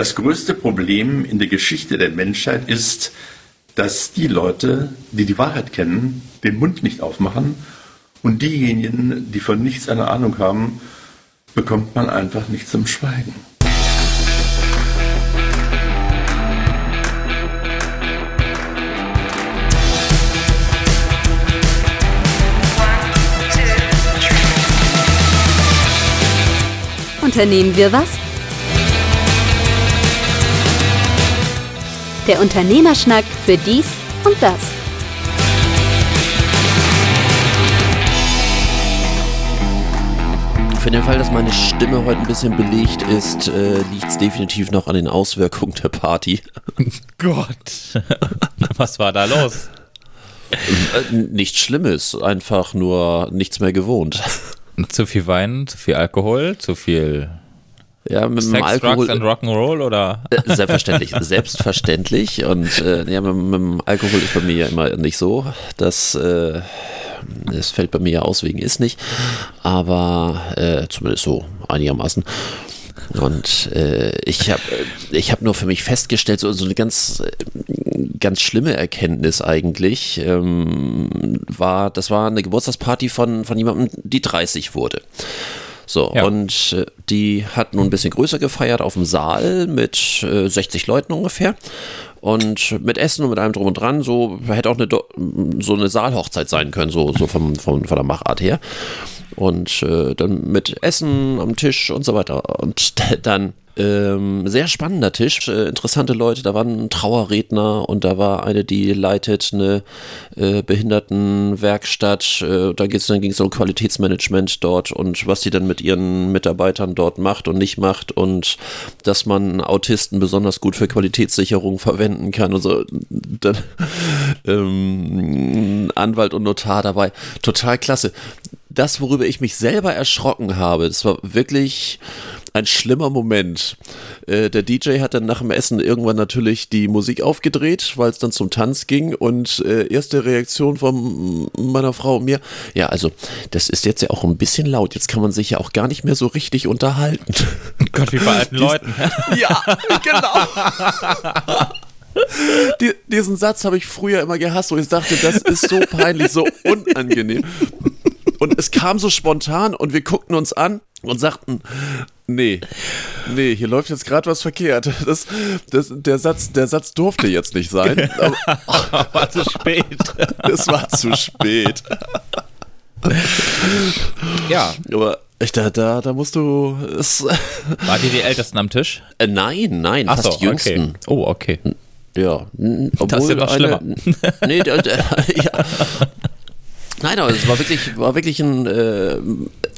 Das größte Problem in der Geschichte der Menschheit ist, dass die Leute, die die Wahrheit kennen, den Mund nicht aufmachen und diejenigen, die von nichts eine Ahnung haben, bekommt man einfach nicht zum Schweigen. Unternehmen wir was? Der Unternehmerschnack für dies und das. Für den Fall, dass meine Stimme heute ein bisschen belegt ist, äh, liegt es definitiv noch an den Auswirkungen der Party. Gott, was war da los? Äh, nichts Schlimmes, einfach nur nichts mehr gewohnt. Zu viel Wein, zu viel Alkohol, zu viel ja, mit Sex, dem Alkohol. Drugs and Rock'n'Roll oder? Äh, Selbstverständlich, selbstverständlich. Und äh, ja, mit, mit, dem Alkohol ist bei mir ja immer nicht so. Das, äh, das fällt bei mir ja aus wegen ist nicht. Aber äh, zumindest so einigermaßen. Und äh, ich habe ich hab nur für mich festgestellt, so, so eine ganz, ganz schlimme Erkenntnis eigentlich, ähm, war, das war eine Geburtstagsparty von, von jemandem, die 30 wurde. So, ja. und äh, die hat nun ein bisschen größer gefeiert auf dem Saal mit äh, 60 Leuten ungefähr. Und mit Essen und mit allem drum und dran, so hätte auch eine, so eine Saalhochzeit sein können, so, so vom, vom, von der Machart her. Und äh, dann mit Essen am Tisch und so weiter. Und dann ähm, sehr spannender Tisch, äh, interessante Leute. Da war ein Trauerredner und da war eine, die leitet eine äh, Behindertenwerkstatt. Äh, da dann ging es um Qualitätsmanagement dort und was sie dann mit ihren Mitarbeitern dort macht und nicht macht und dass man Autisten besonders gut für Qualitätssicherung verwenden kann und so. Dann ähm, Anwalt und Notar dabei. Total klasse. Das, worüber ich mich selber erschrocken habe, das war wirklich ein schlimmer Moment. Äh, der DJ hat dann nach dem Essen irgendwann natürlich die Musik aufgedreht, weil es dann zum Tanz ging und äh, erste Reaktion von meiner Frau und mir, ja, also das ist jetzt ja auch ein bisschen laut, jetzt kann man sich ja auch gar nicht mehr so richtig unterhalten. Gott, wie bei alten Dies, Leuten. ja, genau. Die, diesen Satz habe ich früher immer gehasst, wo ich dachte, das ist so peinlich, so unangenehm. Und es kam so spontan und wir guckten uns an und sagten, nee, nee, hier läuft jetzt gerade was verkehrt. Das, das, der, Satz, der Satz durfte jetzt nicht sein. Aber, war zu spät. Es war zu spät. ja. Aber ich, da, da, da musst du. Es war die die Ältesten am Tisch? Äh, nein, nein, Ach fast so, die Jüngsten. Okay. Oh, okay. Ja, obwohl das ist ja noch schlimmer. nee, der, der, ja, Nein, aber es war wirklich, war wirklich ein äh,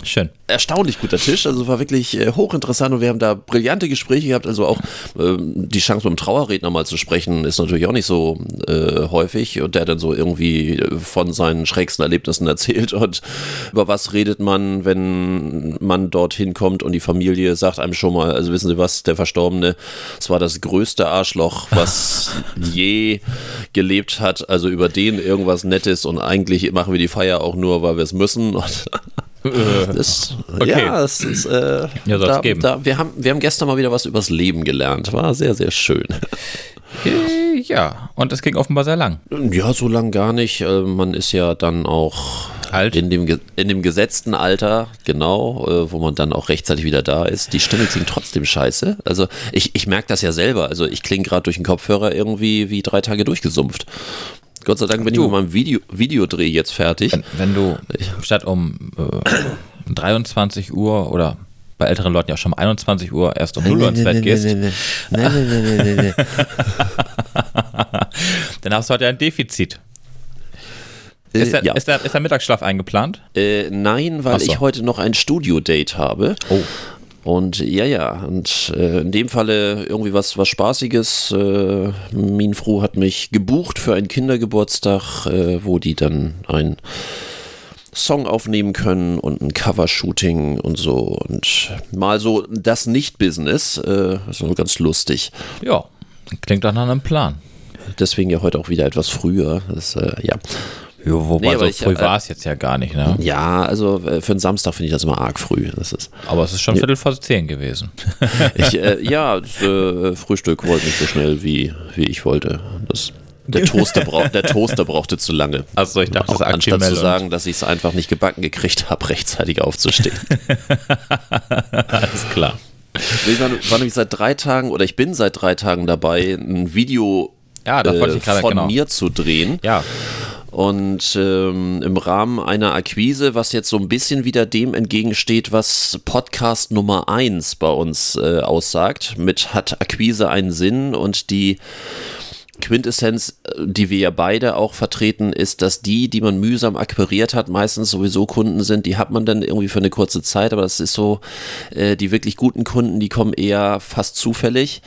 Schön. erstaunlich guter Tisch. Also war wirklich äh, hochinteressant und wir haben da brillante Gespräche gehabt. Also auch äh, die Chance, mit dem Trauerredner mal zu sprechen, ist natürlich auch nicht so äh, häufig. Und der dann so irgendwie von seinen schrägsten Erlebnissen erzählt. Und über was redet man, wenn man dorthin kommt und die Familie sagt einem schon mal, also wissen Sie was, der Verstorbene, es war das größte Arschloch, was je gelebt hat. Also über den irgendwas Nettes und eigentlich machen wir die Feier auch nur, weil wir es müssen. Das, okay. Ja, das ist, äh, ja, da, geben. Da, wir, haben, wir haben gestern mal wieder was übers Leben gelernt. War sehr, sehr schön. Äh, ja, und es ging offenbar sehr lang. Ja, so lang gar nicht. Äh, man ist ja dann auch Alt. In, dem, in dem gesetzten Alter, genau, äh, wo man dann auch rechtzeitig wieder da ist. Die Stimme klingt trotzdem scheiße. Also ich, ich merke das ja selber. Also ich klinge gerade durch den Kopfhörer irgendwie wie drei Tage durchgesumpft. Gott sei Dank bin du, ich mit meinem Video, Videodreh jetzt fertig. Wenn, wenn du statt um äh, 23 Uhr oder bei älteren Leuten ja schon um 21 Uhr erst um 0 Uhr ins Bett gehst. Dann hast du heute ein Defizit. Ist der, ja. ist, der, ist der Mittagsschlaf eingeplant? Äh, nein, weil so. ich heute noch ein Studio-Date habe. Oh. Und ja, ja, und äh, in dem Falle irgendwie was, was Spaßiges. Äh, Minfru hat mich gebucht für einen Kindergeburtstag, äh, wo die dann ein Song aufnehmen können und ein Covershooting und so. Und mal so das Nicht-Business. Äh, das ist ganz lustig. Ja, klingt doch nach einem Plan. Deswegen ja heute auch wieder etwas früher. Das, äh, ja. Jo, wobei Nee, so ich, früh äh, war es jetzt ja gar nicht, ne? Ja, also äh, für einen Samstag finde ich das immer arg früh. Das ist, Aber es ist schon Viertel vor zehn gewesen. ich, äh, ja, das äh, Frühstück wollte nicht so schnell, wie, wie ich wollte. Das, der, Toaster brauch, der Toaster brauchte zu lange. Achso, ich dachte, das Auch ist anstatt zu sagen, dass ich es einfach nicht gebacken gekriegt habe, rechtzeitig aufzustehen. Alles klar. Ich war, war nämlich seit drei Tagen oder ich bin seit drei Tagen dabei, ein Video Ja, äh, von genau. mir zu drehen. Ja, Und ähm, im Rahmen einer Akquise, was jetzt so ein bisschen wieder dem entgegensteht, was Podcast Nummer 1 bei uns äh, aussagt, mit hat Akquise einen Sinn und die Quintessenz, äh, die wir ja beide auch vertreten, ist, dass die, die man mühsam akquiriert hat, meistens sowieso Kunden sind, die hat man dann irgendwie für eine kurze Zeit, aber das ist so, äh, die wirklich guten Kunden, die kommen eher fast zufällig,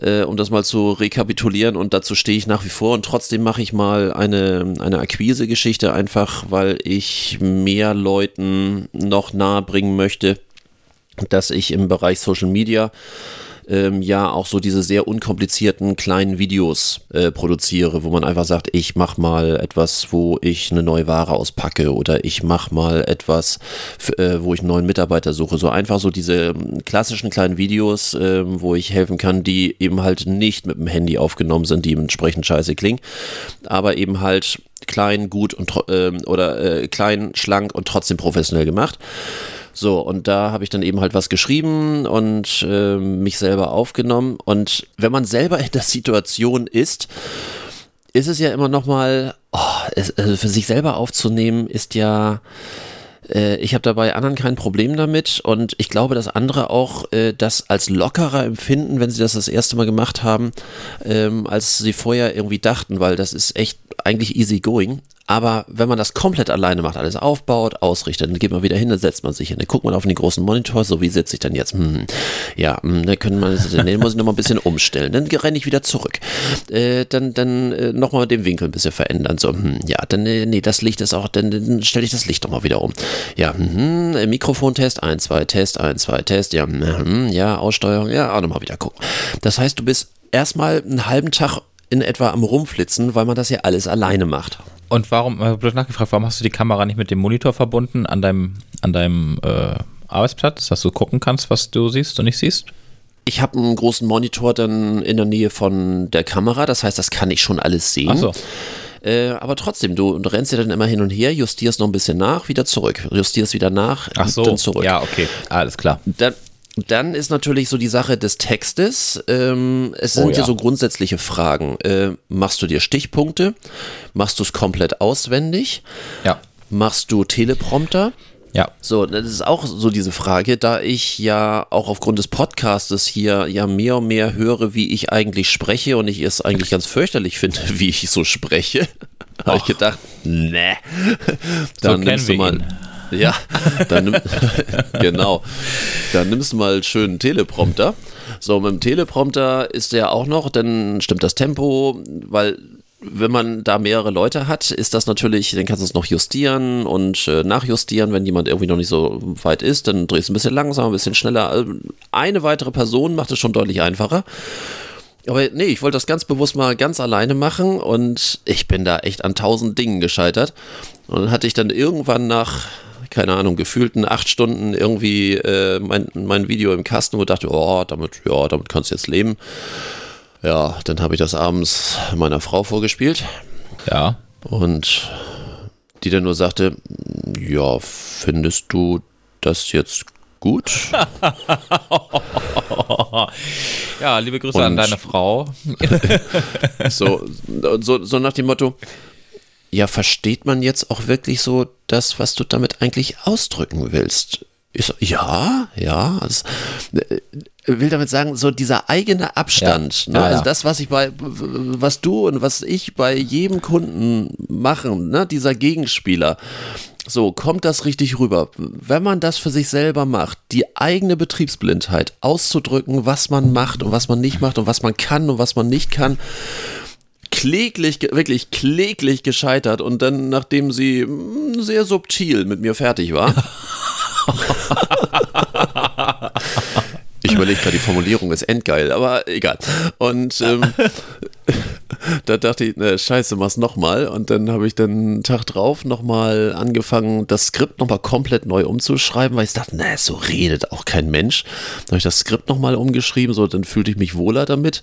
äh, um das mal zu rekapitulieren. Und dazu stehe ich nach wie vor. Und trotzdem mache ich mal eine, eine Akquise-Geschichte einfach, weil ich mehr Leuten noch nahe bringen möchte, dass ich im Bereich Social Media ähm, ja auch so diese sehr unkomplizierten kleinen Videos äh, produziere, wo man einfach sagt, ich mach mal etwas, wo ich eine neue Ware auspacke oder ich mach mal etwas, äh, wo ich einen neuen Mitarbeiter suche. So einfach so diese ähm, klassischen kleinen Videos, ähm, wo ich helfen kann, die eben halt nicht mit dem Handy aufgenommen sind, die entsprechend scheiße klingen, aber eben halt klein, gut und ähm, oder äh, klein, schlank und trotzdem professionell gemacht. So, und da habe ich dann eben halt was geschrieben und ähm, mich selber aufgenommen. Und wenn man selber in der Situation ist, ist es ja immer nochmal, oh, also für sich selber aufzunehmen, ist ja, äh, ich habe dabei anderen kein Problem damit und ich glaube, dass andere auch äh, das als lockerer empfinden, wenn sie das das erste Mal gemacht haben, ähm, als sie vorher irgendwie dachten, weil das ist echt eigentlich easy going. Aber wenn man das komplett alleine macht, alles aufbaut, ausrichtet, dann geht man wieder hin, dann setzt man sich hin, dann guckt man auf den großen Monitor, so wie sitze ich denn jetzt? Hm, ja, hm, da können man, den muss ich nochmal ein bisschen umstellen, dann renne ich wieder zurück. Äh, dann dann äh, nochmal den Winkel ein bisschen verändern, so, hm, ja, dann, äh, nee, das Licht ist auch, dann, dann stelle ich das Licht nochmal wieder um. Ja, hm, äh, Mikrofontest, 1, 2, Test, 1, 2, Test, ja, hm, ja, Aussteuerung, ja, auch nochmal wieder gucken. Das heißt, du bist erstmal einen halben Tag in etwa am Rumflitzen, weil man das ja alles alleine macht. Und warum, äh, blöd nachgefragt, warum hast du die Kamera nicht mit dem Monitor verbunden an deinem, an deinem äh, Arbeitsplatz, dass du gucken kannst, was du siehst und nicht siehst? Ich habe einen großen Monitor dann in der Nähe von der Kamera, das heißt, das kann ich schon alles sehen. Ach so. Äh, aber trotzdem, du, du rennst ja dann immer hin und her, justierst noch ein bisschen nach, wieder zurück, justierst wieder nach, Ach so, dann zurück. ja, okay, alles klar. Dann, dann ist natürlich so die Sache des Textes. Ähm, es Oh sind ja. ja. so grundsätzliche Fragen. Äh, machst du dir Stichpunkte? Machst du es komplett auswendig? Ja, Machst du Teleprompter? ja, So, das ist auch so diese Frage, da ich ja auch aufgrund des Podcastes hier ja mehr und mehr höre, wie ich eigentlich spreche und ich es eigentlich ganz fürchterlich finde, wie ich so spreche, habe ich gedacht, ne, So dann kennen nimmst du mal, ihn. Ja, dann nimm, genau, dann nimmst du mal einen schönen Teleprompter. So, mit dem Teleprompter ist der auch noch, dann stimmt das Tempo, weil wenn man da mehrere Leute hat, ist das natürlich, dann kannst du es noch justieren und äh, nachjustieren, wenn jemand irgendwie noch nicht so weit ist, dann drehst du ein bisschen langsamer, ein bisschen schneller. Also Eine weitere Person macht es schon deutlich einfacher. Aber nee, ich wollte das ganz bewusst mal ganz alleine machen und ich bin da echt an tausend Dingen gescheitert. Und dann hatte ich dann irgendwann nach, keine Ahnung, gefühlten acht Stunden irgendwie äh, mein, mein Video im Kasten und dachte, oh, damit, ja, damit kannst du jetzt leben. Ja, dann habe ich das abends meiner Frau vorgespielt ja. und die dann nur sagte, ja, findest du das jetzt gut? Ja, liebe Grüße an Und- deine Frau. So, so, so nach dem Motto, ja, versteht man jetzt auch wirklich so das, was du damit eigentlich ausdrücken willst? Ich so, ja, ja. Das, äh, will damit sagen, so dieser eigene Abstand. Ja, ne? ja. Also das, was ich bei, was du und was ich bei jedem Kunden machen, ne? dieser Gegenspieler. So, kommt das richtig rüber? Wenn man das für sich selber macht, die eigene Betriebsblindheit auszudrücken, was man macht und was man nicht macht und was man kann und was man nicht kann, kläglich, wirklich kläglich gescheitert und dann, nachdem sie mm, sehr subtil mit mir fertig war. ich überlege gerade, die Formulierung ist endgeil, aber egal. Und ähm, da dachte ich, ne, scheiße, mach's nochmal. Und dann habe ich dann einen Tag drauf nochmal angefangen, das Skript nochmal komplett neu umzuschreiben, weil ich dachte, na, so redet auch kein Mensch. Dann habe ich das Skript nochmal umgeschrieben, so, dann fühlte ich mich wohler damit.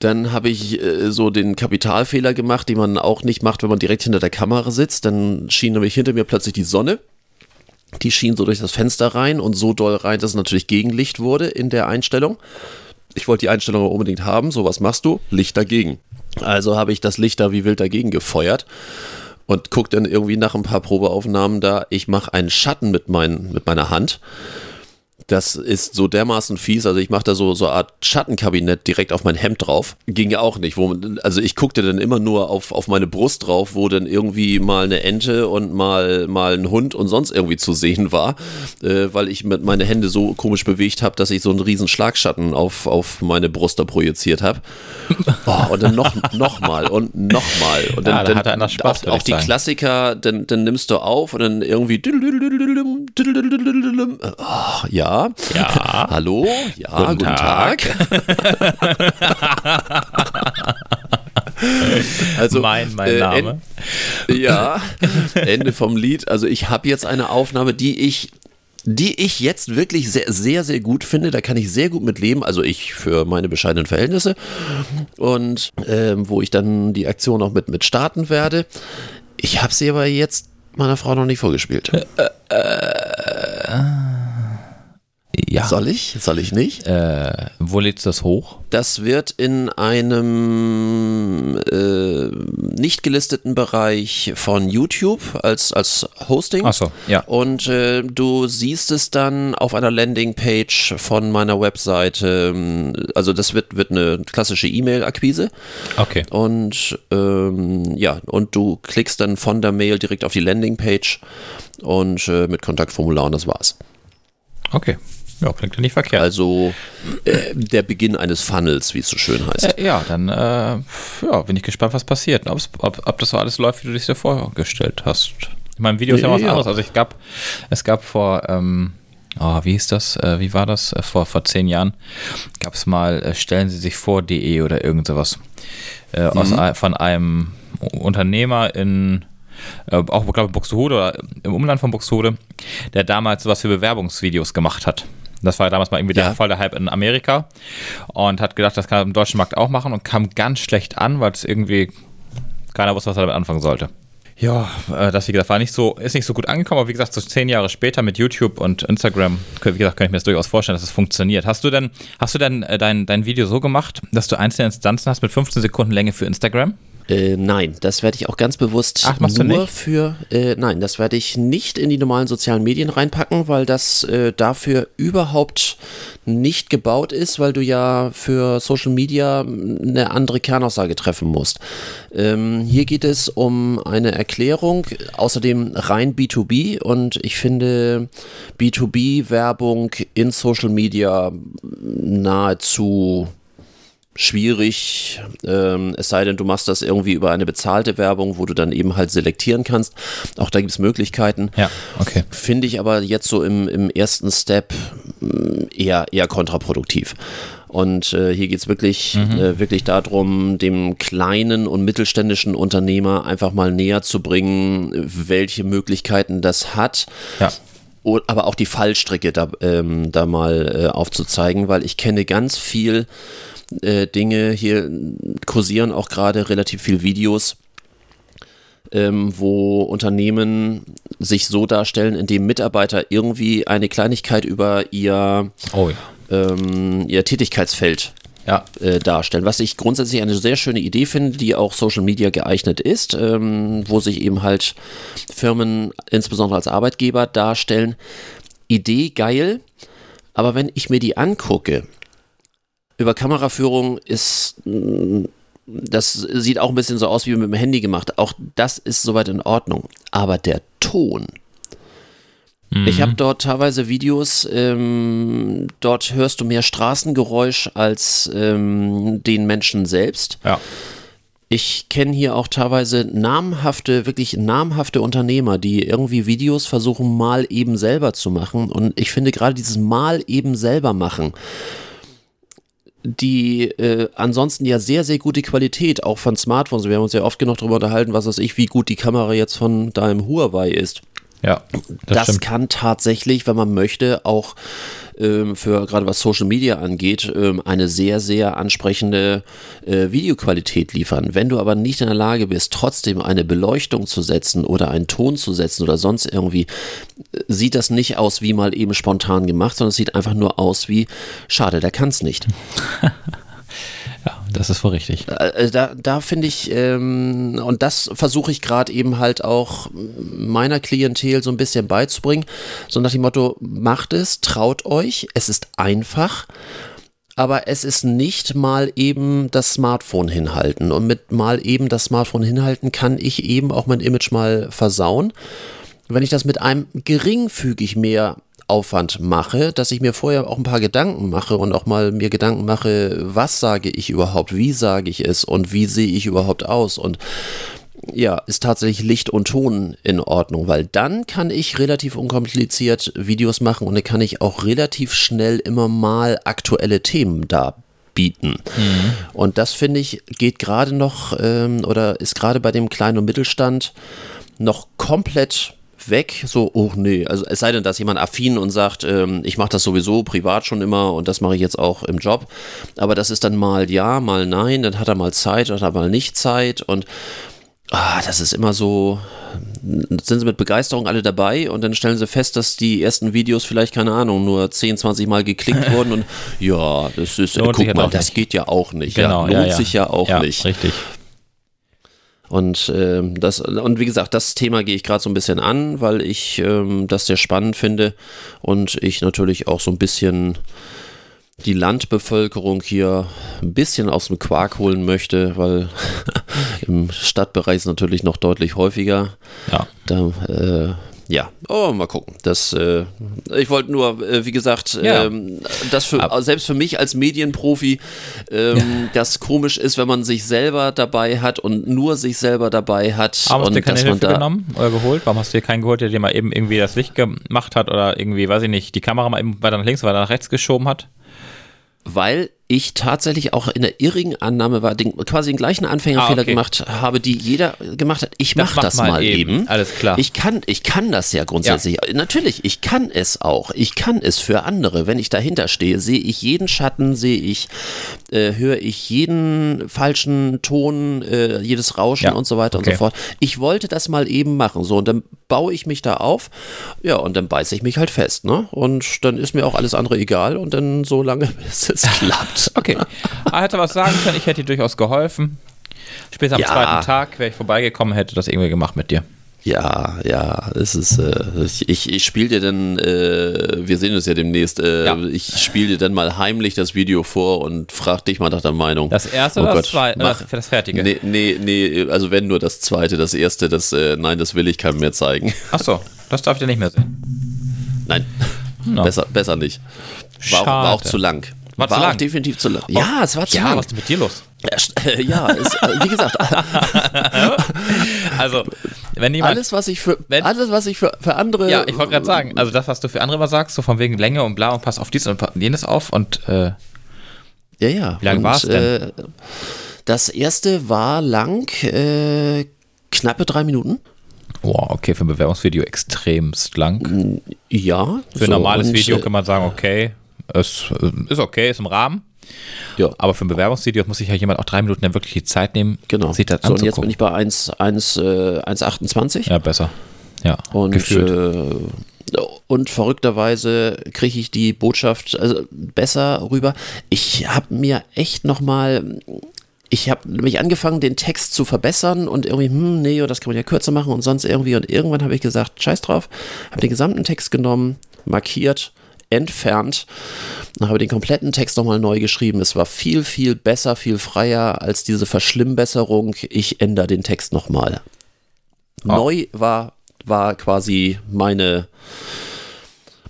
Dann habe ich äh, so den Kapitalfehler gemacht, den man auch nicht macht, wenn man direkt hinter der Kamera sitzt. Dann schien nämlich hinter mir plötzlich die Sonne. Die schien so durch das Fenster rein und so doll rein, dass es natürlich Gegenlicht wurde in der Einstellung. Ich wollte die Einstellung unbedingt haben. So, was machst du? Licht dagegen. Also habe ich das Licht da wie wild dagegen gefeuert und guck dann irgendwie nach ein paar Probeaufnahmen da, ich mache einen Schatten mit, mein, mit meiner Hand das ist so dermaßen fies. Also ich mache da so so eine Art Schattenkabinett direkt auf mein Hemd drauf. Ging ja auch nicht. Wo, also ich guckte dann immer nur auf, auf meine Brust drauf, wo dann irgendwie mal eine Ente und mal, mal ein Hund und sonst irgendwie zu sehen war, äh, weil ich mit meine Hände so komisch bewegt habe, dass ich so einen riesen Schlagschatten auf, auf meine Brust da projiziert habe. Oh, und dann noch, noch mal und noch mal. Und dann, Ja, da hat einer Spaß, auch, auch die. Klassiker, dann, dann nimmst du auf und dann irgendwie oh, ja. Ja. Hallo, ja, Guten guten, Tag. Tag. also mein, mein äh, Name. En, ja, Ende vom Lied. Also ich habe jetzt eine Aufnahme, die ich die ich jetzt wirklich sehr, sehr, sehr gut finde. Da kann ich sehr gut mit leben. Also ich für meine bescheidenen Verhältnisse. Und ähm, wo ich dann die Aktion auch mit, mit starten werde. Ich habe sie aber jetzt meiner Frau noch nicht vorgespielt. Ja. Soll ich? Soll ich nicht? Äh, wo lädst du das hoch? Das wird in einem äh, nicht gelisteten Bereich von YouTube als, als Hosting. Ach so, ja. Und äh, du siehst es dann auf einer Landingpage von meiner Webseite. Also das wird, wird eine klassische E-Mail-Akquise. Okay. Und ähm, ja, und du klickst dann von der Mail direkt auf die Landingpage und äh, mit Kontaktformular und das war's. Okay. Ja, klingt ja nicht verkehrt. Also äh, der Beginn eines Funnels, wie es so schön heißt. Äh, ja, dann äh, ja, bin ich gespannt, was passiert. Ob, ob das so alles läuft, wie du dich dir vorgestellt hast. In meinem Video ist ja, was ja. anderes. Also ich gab, es gab vor, ähm, oh, wie hieß das? Äh, wie war das? Äh, vor, vor zehn Jahren gab es mal, äh, stellen Sie sich vor.de oder irgend sowas. Äh, aus, von einem Unternehmer in äh, auch glaube ich Buxtehude oder im Umland von Buxtehude, der damals sowas für Bewerbungsvideos gemacht hat. Das war damals mal irgendwie der, Ja. voll der Hype in Amerika und hat gedacht, das kann er im deutschen Markt auch machen und kam ganz schlecht an, weil es irgendwie keiner wusste, was er damit anfangen sollte. Ja, äh, das wie gesagt war nicht so, ist nicht so gut angekommen, aber wie gesagt, so zehn Jahre später mit YouTube und Instagram, wie gesagt, kann ich mir das durchaus vorstellen, dass es funktioniert. Hast du denn, hast du denn äh, dein, dein Video so gemacht, dass du einzelne Instanzen hast mit 15 Sekunden Länge für Instagram? Äh, nein, das werde ich auch ganz bewusst Ach, machst du nur für. Äh, nein, das werde ich nicht in die normalen sozialen Medien reinpacken, weil das äh, dafür überhaupt nicht gebaut ist, weil du ja für Social Media eine andere Kernaussage treffen musst. Ähm, hier geht es um eine Erklärung, außerdem rein B2B und ich finde B2B-Werbung in Social Media nahezu schwierig, ähm, es sei denn, du machst das irgendwie über eine bezahlte Werbung, wo du dann eben halt selektieren kannst. Auch da gibt es Möglichkeiten. Ja, okay. Finde ich aber jetzt so im, im ersten Step mh, eher, eher kontraproduktiv. Und äh, hier geht es wirklich, äh, wirklich darum, dem kleinen und mittelständischen Unternehmer einfach mal näher zu bringen, welche Möglichkeiten das hat. Ja. Aber auch die Fallstricke da, ähm, da mal äh, aufzuzeigen, weil ich kenne ganz viel äh, Dinge, hier kursieren auch gerade relativ viel Videos, ähm, wo Unternehmen sich so darstellen, indem Mitarbeiter irgendwie eine Kleinigkeit über ihr, Oh ja. ähm, ihr Tätigkeitsfeld Ja, äh, darstellen. Was ich grundsätzlich eine sehr schöne Idee finde, die auch Social Media geeignet ist, ähm, wo sich eben halt Firmen insbesondere als Arbeitgeber darstellen. Idee geil, aber wenn ich mir die angucke, über Kameraführung ist mm, das sieht auch ein bisschen so aus wie mit dem Handy gemacht. Auch das ist soweit in Ordnung. Aber der Ton. Ich habe dort teilweise Videos, ähm, dort hörst du mehr Straßengeräusch als ähm, den Menschen selbst. ja. Ich kenne hier auch teilweise namhafte, wirklich namhafte Unternehmer, die irgendwie Videos versuchen, mal eben selber zu machen. Und ich finde gerade dieses Mal eben selber machen die äh, ansonsten ja sehr, sehr gute Qualität auch von Smartphones. Wir haben uns ja oft genug darüber unterhalten, was weiß ich, wie gut die Kamera jetzt von deinem Huawei ist. Ja, das, das kann tatsächlich, wenn man möchte, auch ähm, für gerade was Social Media angeht, ähm, eine sehr, sehr ansprechende äh, Videoqualität liefern. Wenn du aber nicht in der Lage bist, trotzdem eine Beleuchtung zu setzen oder einen Ton zu setzen oder sonst irgendwie, äh, sieht das nicht aus wie mal eben spontan gemacht, sondern es sieht einfach nur aus wie, schade, der kann es nicht. Das ist wohl richtig. Äh, äh, da, da finde ich, ähm, und das versuche ich gerade eben halt auch meiner Klientel so ein bisschen beizubringen. So nach dem Motto, macht es, traut euch, es ist einfach. Aber es ist nicht mal eben das Smartphone hinhalten. Und mit mal eben das Smartphone hinhalten kann ich eben auch mein Image mal versauen. Wenn ich das mit einem geringfügig mehr Aufwand mache, dass ich mir vorher auch ein paar Gedanken mache und auch mal mir Gedanken mache, was sage ich überhaupt, wie sage ich es und wie sehe ich überhaupt aus und ja, ist tatsächlich Licht und Ton in Ordnung, weil dann kann ich relativ unkompliziert Videos machen und dann kann ich auch relativ schnell immer mal aktuelle Themen da bieten. Mhm. Und das finde ich geht gerade noch ähm, oder ist gerade bei dem kleinen und Mittelstand noch komplett weg, so, oh nee, also es sei denn, dass jemand affin und sagt, ähm, ich mache das sowieso privat schon immer und das mache ich jetzt auch im Job, aber das ist dann mal ja, mal nein, dann hat er mal Zeit oder mal nicht Zeit und ah, das ist immer so, sind sie mit Begeisterung alle dabei und dann stellen sie fest, dass die ersten Videos vielleicht, keine Ahnung, nur 10, 20 Mal geklickt wurden und ja, das ist, lohnt guck mal, das geht ja auch nicht. Genau, ja, lohnt ja, sich ja auch ja, nicht. Richtig. Und ähm, das und wie gesagt, das Thema gehe ich gerade so ein bisschen an, weil ich ähm, das sehr spannend finde und ich natürlich auch so ein bisschen die Landbevölkerung hier ein bisschen aus dem Quark holen möchte, weil im Stadtbereich ist natürlich noch deutlich häufiger. Ja. Da, äh, ja, oh, mal gucken. Das, äh, ich wollte nur, äh, wie gesagt, Ja. ähm, das für, selbst für mich als Medienprofi, ähm, das komisch ist, wenn man sich selber dabei hat und nur sich selber dabei hat. Warum hast du dir keine Hilfe genommen oder geholt? Warum hast du dir keinen geholt, der dir mal eben irgendwie das Licht gemacht hat oder irgendwie, weiß ich nicht, die Kamera mal eben weiter nach links, weiter nach rechts geschoben hat? weil ich tatsächlich auch in der irrigen Annahme war, den, quasi den gleichen Anfängerfehler Ah, okay. gemacht habe, die jeder gemacht hat. Ich Das mache mach das mal eben. eben. Alles klar. Ich kann, ich kann das ja grundsätzlich. Natürlich, ich kann es auch. Ich kann es für andere. Wenn ich dahinter stehe, sehe ich jeden Schatten, sehe ich, äh, höre ich jeden falschen Ton, äh, jedes Rauschen Ja, und so weiter und okay. so fort. Ich wollte das mal eben machen. So, und dann baue ich mich da auf. Ja, und dann beiße ich mich halt fest, ne? Und dann ist mir auch alles andere egal und dann so lange, bis es klappt. Okay. Er hätte was sagen können, ich hätte dir durchaus geholfen. Später am Ja. zweiten Tag wäre ich vorbeigekommen, hätte das irgendwie gemacht mit dir. Ja, ja, es ist, äh, ich, ich spiele dir dann, äh, wir sehen uns ja demnächst, äh, Ja. ich spiele dir dann mal heimlich das Video vor und frag dich mal nach der Meinung. Das erste Oh oder Gott, das zweite? mach- Das, fertige? Nee, nee, nee, also wenn nur das zweite, das erste, das, äh, nein, das will ich keinem mehr zeigen. Achso, das darf ich dir nicht mehr sehen. Nein, No. besser, besser nicht. War auch, war auch zu lang. War zu auch lang? definitiv zu lang. Ja, es war zu Ja, lang. was ist mit dir los? Ja, ja es, äh, wie gesagt, Also, wenn jemand. alles, was ich für, Wenn- alles, was ich für, für andere. ja, ich wollte gerade sagen, also das, was du für andere mal sagst, so von wegen Länge und bla und pass auf dies und jenes auf und äh, Ja, ja. Wie lang Und, war's denn? Äh, das erste war lang, äh, knappe drei Minuten. Boah, okay, für ein Bewerbungsvideo extremst lang. Ja. Für ein so, normales Video äh, kann man sagen, okay, es äh, ist okay, ist im Rahmen. Ja, Aber für ein Bewerbungsvideo muss sich ja jemand auch drei Minuten dann wirklich die Zeit nehmen, genau. sich das so, und jetzt bin ich bei 1, 1, äh, 1,28. ja, besser. Ja, Und, gefühlt. äh, und verrückterweise kriege ich die Botschaft also besser rüber. Ich habe mir echt nochmal, ich habe nämlich angefangen, den Text zu verbessern und irgendwie, hm, nee, das kann man ja kürzer machen und sonst irgendwie. Und irgendwann habe ich gesagt, scheiß drauf, habe den gesamten Text genommen, markiert, entfernt und habe den kompletten Text nochmal neu geschrieben. Es war viel, viel besser, viel freier als diese Verschlimmbesserung. Ich ändere den Text nochmal. Neu war, war quasi meine,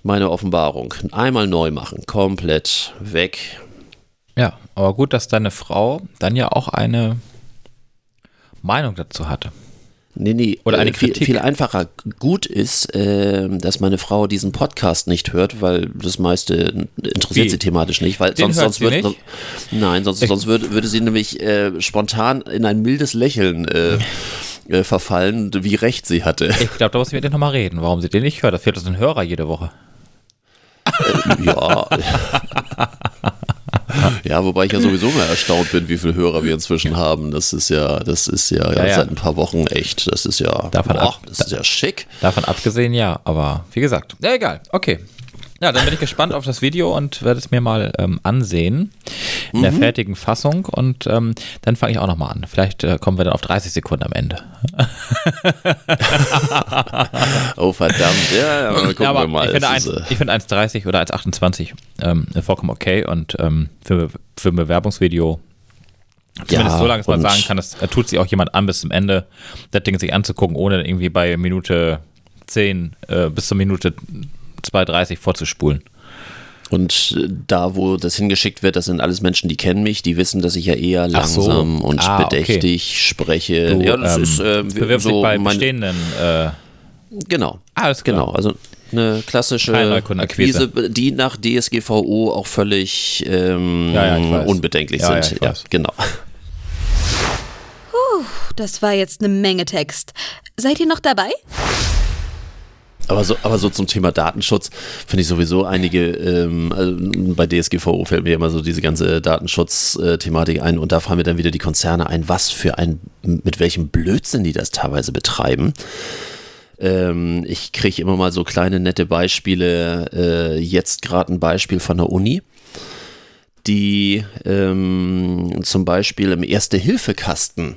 meine Offenbarung. Einmal neu machen, komplett weg. Ja, aber gut, dass deine Frau dann ja auch eine Meinung dazu hatte. Nee, nee, Oder eine äh, viel, Kritik. viel einfacher. Gut ist, äh, dass meine Frau diesen Podcast nicht hört, weil das meiste interessiert Wie? sie thematisch nicht, weil Den sonst, sonst sie würde nicht? nein, sonst, sonst würde, würde sie nämlich äh, spontan in ein mildes Lächeln äh, äh, verfallen, wie recht sie hatte. Ich glaube, da muss ich mit dir nochmal reden, warum sie den nicht hört. Das fehlt uns ein Hörer jede Woche. Ja. Ja, wobei ich ja sowieso mal erstaunt bin, wie viele Hörer wir inzwischen haben. Das ist ja, das ist ja, Ja, ja. seit ein paar Wochen echt. Das ist ja, Davon boah, ab- das ist ja schick. Davon abgesehen, ja, aber wie gesagt, ja, egal. Okay. Ja, dann bin ich gespannt auf das Video und werde es mir mal ähm, ansehen in Mhm. der fertigen Fassung und ähm, dann fange ich auch nochmal an. Vielleicht äh, kommen wir dann auf 30 Sekunden am Ende. Oh verdammt, ja, mal gucken Ja, aber wir mal. ich finde Es 1 ist, äh, ich finde 1,30 oder 1,28 ähm, vollkommen okay und ähm, für, für ein Bewerbungsvideo Zumindest Ja, so lange, dass man sagen kann, das äh, tut sich auch jemand an bis zum Ende, das Ding sich anzugucken, ohne irgendwie bei Minute 10 äh, bis zur Minute 2,30 vorzuspulen. Und äh, da, wo das hingeschickt wird, das sind alles Menschen, die kennen mich, die wissen, dass ich ja eher Ach so. langsam und Ah, okay. bedächtig spreche. Du, ja, das ähm, ist äh, bewirbst so bei mein, bestehenden. Äh, Genau. alles klar. Genau, also eine klassische. Akquise, die nach DSGVO auch völlig ähm, Ja, ja, unbedenklich Ja, sind. Ja, genau. Das war jetzt eine Menge Text. Seid ihr noch dabei? Aber so, aber so zum Thema Datenschutz finde ich sowieso einige, ähm, also bei DSGVO fällt mir immer so diese ganze Datenschutz-Thematik ein und da fallen mir dann wieder die Konzerne ein, was für ein, mit welchem Blödsinn die das teilweise betreiben. Ähm, ich kriege immer mal so kleine nette Beispiele, äh, jetzt gerade ein Beispiel von der Uni, die ähm, zum Beispiel im Erste-Hilfe-Kasten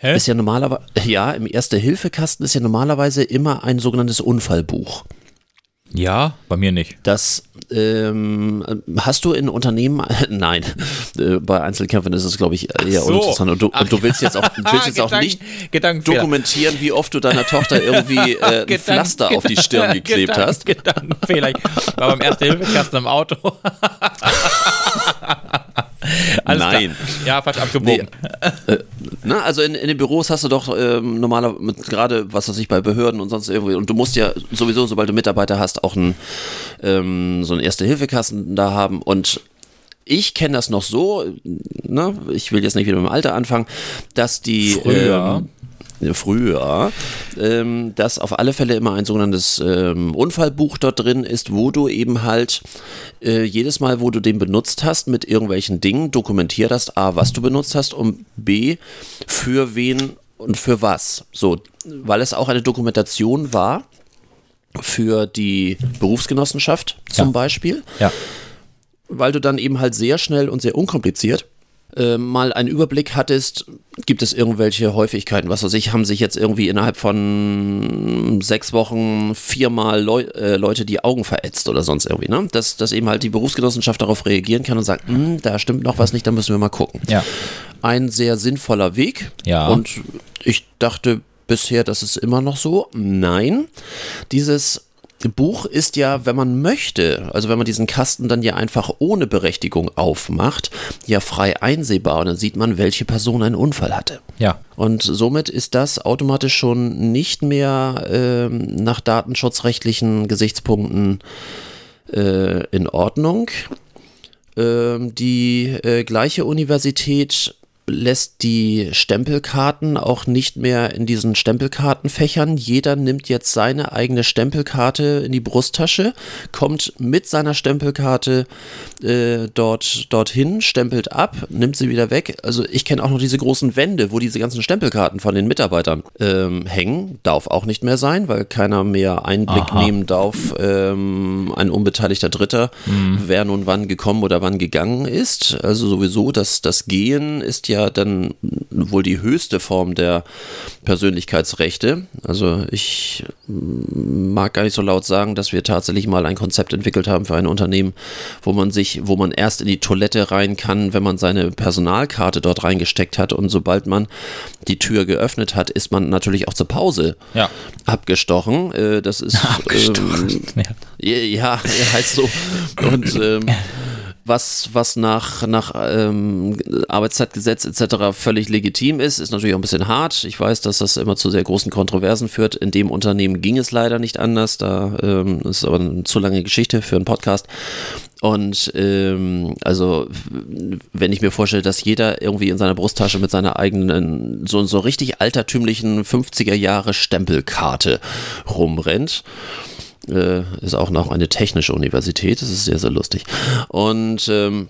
Hä? ist ja normalerweise, ja, im Erste-Hilfe-Kasten ist ja normalerweise immer ein sogenanntes Unfallbuch. Ja, bei mir nicht. Das ähm, hast du in Unternehmen, nein, äh, bei Einzelkämpfen ist es, glaube ich, eher so. uninteressant. Und du, und du willst jetzt auch, willst jetzt auch nicht dokumentieren, wie oft du deiner Tochter irgendwie äh, ein Pflaster auf die Stirn geklebt Gedanken- hast. Gedankenfehler. Ich war beim Erste-Hilfe-Kasten im Auto. Alles Nein. Klar. Ja, falsch abgebogen. Na, also in, in den Büros hast du doch ähm, normaler, gerade was weiß ich, bei Behörden und sonst irgendwie, und du musst ja sowieso, sobald du Mitarbeiter hast, auch einen, ähm, so einen Erste-Hilfe-Kasten da haben und ich kenne das noch so, ne, ich will jetzt nicht wieder mit dem Alter anfangen, dass die Früher. ähm, früher, ähm, dass auf alle Fälle immer ein sogenanntes ähm, Unfallbuch dort drin ist, wo du eben halt äh, jedes Mal, wo du den benutzt hast, mit irgendwelchen Dingen dokumentiert hast, A, was du benutzt hast und B, für wen und für was. So, weil es auch eine Dokumentation war für die Berufsgenossenschaft zum Ja. Beispiel Ja. weil du dann eben halt sehr schnell und sehr unkompliziert äh, mal einen Überblick hattest, gibt es irgendwelche Häufigkeiten, was weiß ich, haben sich jetzt irgendwie innerhalb von sechs Wochen viermal Leu äh, Leute die Augen verätzt oder sonst irgendwie, ne? Dass, dass eben halt die Berufsgenossenschaft darauf reagieren kann und sagt, "Hm, da stimmt noch was nicht, da müssen wir mal gucken. Ja. Ein sehr sinnvoller Weg. Ja. Und ich dachte bisher, das ist immer noch so. Nein, dieses Buch ist ja, wenn man möchte, also wenn man diesen Kasten dann ja einfach ohne Berechtigung aufmacht, ja frei einsehbar und dann sieht man, welche Person einen Unfall hatte. Ja. Und somit ist das automatisch schon nicht mehr ähm, nach datenschutzrechtlichen Gesichtspunkten äh, in Ordnung. Ähm, die äh, gleiche Universität lässt die Stempelkarten auch nicht mehr in diesen Stempelkartenfächern. Jeder nimmt jetzt seine eigene Stempelkarte in die Brusttasche, kommt mit seiner Stempelkarte äh, dort dorthin, stempelt ab, nimmt sie wieder weg. Also ich kenne auch noch diese großen Wände, wo diese ganzen Stempelkarten von den Mitarbeitern ähm, hängen. Darf auch nicht mehr sein, weil keiner mehr Einblick Aha. nehmen darf, ähm, ein unbeteiligter Dritter, wer nun wann gekommen oder wann gegangen ist. Also sowieso, das, das Gehen ist ja dann wohl die höchste Form der Persönlichkeitsrechte. Also ich mag gar nicht so laut sagen, dass wir tatsächlich mal ein Konzept entwickelt haben für ein Unternehmen, wo man sich, wo man erst in die Toilette rein kann, wenn man seine Personalkarte dort reingesteckt hat und sobald man die Tür geöffnet hat, ist man natürlich auch zur Pause Ja. abgestochen. Äh, das ist Abgestochen. Ähm, Ja. ja, ja, heißt so. Und ähm, was, was nach, nach ähm, Arbeitszeitgesetz etc. völlig legitim ist, ist natürlich auch ein bisschen hart. Ich weiß, dass das immer zu sehr großen Kontroversen führt. In dem Unternehmen ging es leider nicht anders. Da ähm, ist aber eine zu lange Geschichte für einen Podcast. Und ähm, also, wenn ich mir vorstelle, dass jeder irgendwie in seiner Brusttasche mit seiner eigenen, so, so richtig altertümlichen 50er Jahre Stempelkarte rumrennt, äh, ist auch noch eine technische Universität, das ist sehr, sehr lustig. Und ähm,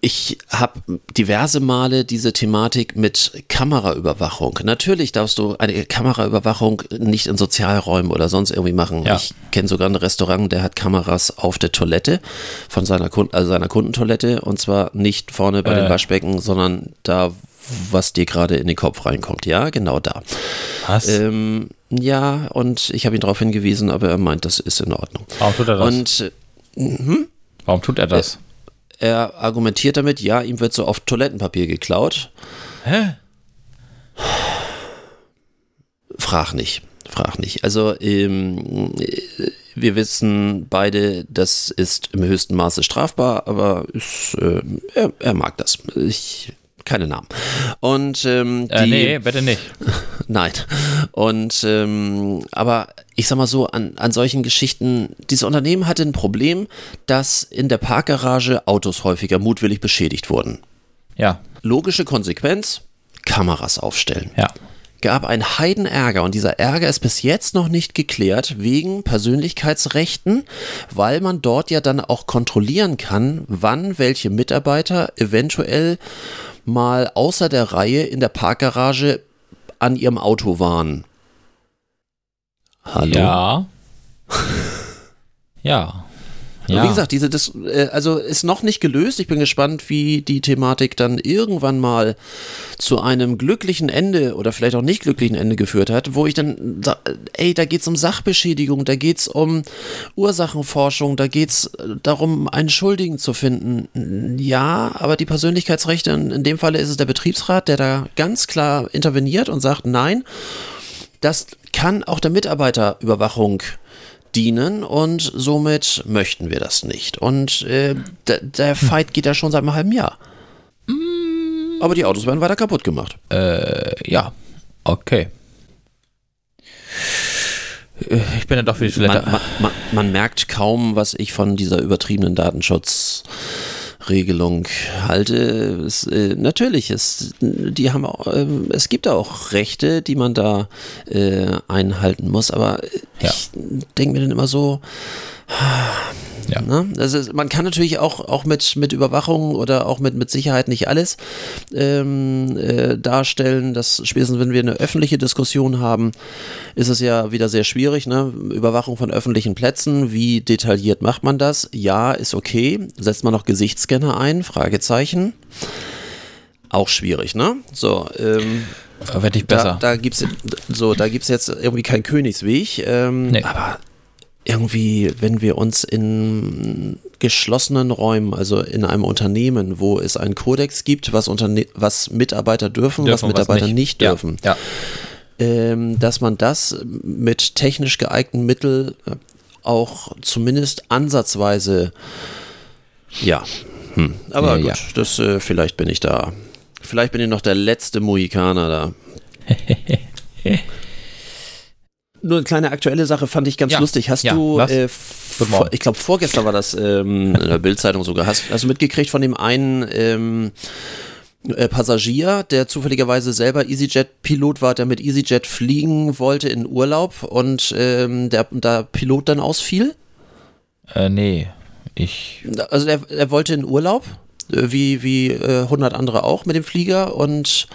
ich habe diverse Male diese Thematik mit Kameraüberwachung. Natürlich darfst du eine Kameraüberwachung nicht in Sozialräumen oder sonst irgendwie machen. Ja. Ich kenne sogar ein Restaurant, der hat Kameras auf der Toilette von seiner, Kunden, also seiner Kundentoilette und zwar nicht vorne bei Äh. dem Waschbecken, sondern da, was dir gerade in den Kopf reinkommt. Ja, genau da. Was? Ähm, ja, und ich habe ihn darauf hingewiesen, aber er meint, das ist in Ordnung. Warum tut er das? Und äh, Warum tut er das? er argumentiert damit, ja, ihm wird so oft Toilettenpapier geklaut. Hä? Frag nicht, frag nicht. Also ähm, äh, wir wissen beide, das ist im höchsten Maße strafbar, aber ist, äh, er, er mag das. Ich keine Namen. Und ähm, Äh, die, nee, bitte nicht. Nein. Und ähm, aber ich sag mal so, an, an solchen Geschichten, dieses Unternehmen hatte ein Problem, dass in der Parkgarage Autos häufiger mutwillig beschädigt wurden. Ja, Logische Konsequenz, Kameras aufstellen. ja. Gab einen Heidenärger und dieser Ärger ist bis jetzt noch nicht geklärt wegen Persönlichkeitsrechten, weil man dort ja dann auch kontrollieren kann, wann welche Mitarbeiter eventuell mal außer der Reihe in der Parkgarage an ihrem Auto waren. Hallo? Ja. ja. Und Wie gesagt, diese, das, äh, also ist noch nicht gelöst. Ich bin gespannt, wie die Thematik dann irgendwann mal zu einem glücklichen Ende oder vielleicht auch nicht glücklichen Ende geführt hat, wo ich dann, ey, da geht's um Sachbeschädigung, da geht's um Ursachenforschung, da geht's äh, darum, einen Schuldigen zu finden. Ja, aber die Persönlichkeitsrechte, in in dem Falle ist es der Betriebsrat, der da ganz klar interveniert und sagt, nein, das kann auch der Mitarbeiterüberwachung dienen und somit möchten wir das nicht. Und äh, der, Fight geht ja schon seit einem halben Jahr. Aber die Autos werden weiter kaputt gemacht. Äh, ja. Okay. Äh, Ich bin dann doch für die Toilette. Man, man, man, man merkt kaum, was ich von dieser übertriebenen Datenschutzregelung halte. Es, äh, natürlich, es, die haben auch, ähm, es gibt auch Rechte, die man da äh, einhalten muss, aber Ja. ich denke mir dann immer so, Ja. Ne? Also man kann natürlich auch, auch mit, mit Überwachung oder auch mit, mit Sicherheit nicht alles ähm, äh, darstellen. Das spätestens, wenn wir eine öffentliche Diskussion haben, ist es ja wieder sehr schwierig. Ne? Überwachung von öffentlichen Plätzen, wie detailliert macht man das? Ja, ist okay. Setzt man noch Gesichtsscanner ein? Fragezeichen. Auch schwierig, ne? So, ähm, Werde ich da, besser. da gibt's so, da gibt's jetzt irgendwie keinen Königsweg. Ähm, Nee. Aber irgendwie, wenn wir uns in geschlossenen Räumen, also in einem Unternehmen, wo es einen Kodex gibt, was, Unterne was Mitarbeiter dürfen, was Dürfen, Mitarbeiter nicht, Ja, dürfen, Ja. ähm, dass man das mit technisch geeigneten Mitteln äh, auch zumindest ansatzweise, ja, hm. aber Ja, gut, ja. das äh, vielleicht bin ich da, vielleicht bin ich noch der letzte Mohikaner da. Nur eine kleine aktuelle Sache fand ich ganz Ja, lustig. Hast ja, du, äh, ich glaube vorgestern war das ähm, in der Bildzeitung sogar, hast, hast du mitgekriegt von dem einen ähm, äh, Passagier, der zufälligerweise selber EasyJet-Pilot war, der mit EasyJet fliegen wollte in Urlaub und ähm, der, der Pilot dann ausfiel? Äh, nee. Ich. Also er, er wollte in Urlaub, äh, wie, wie äh, 100 andere auch mit dem Flieger und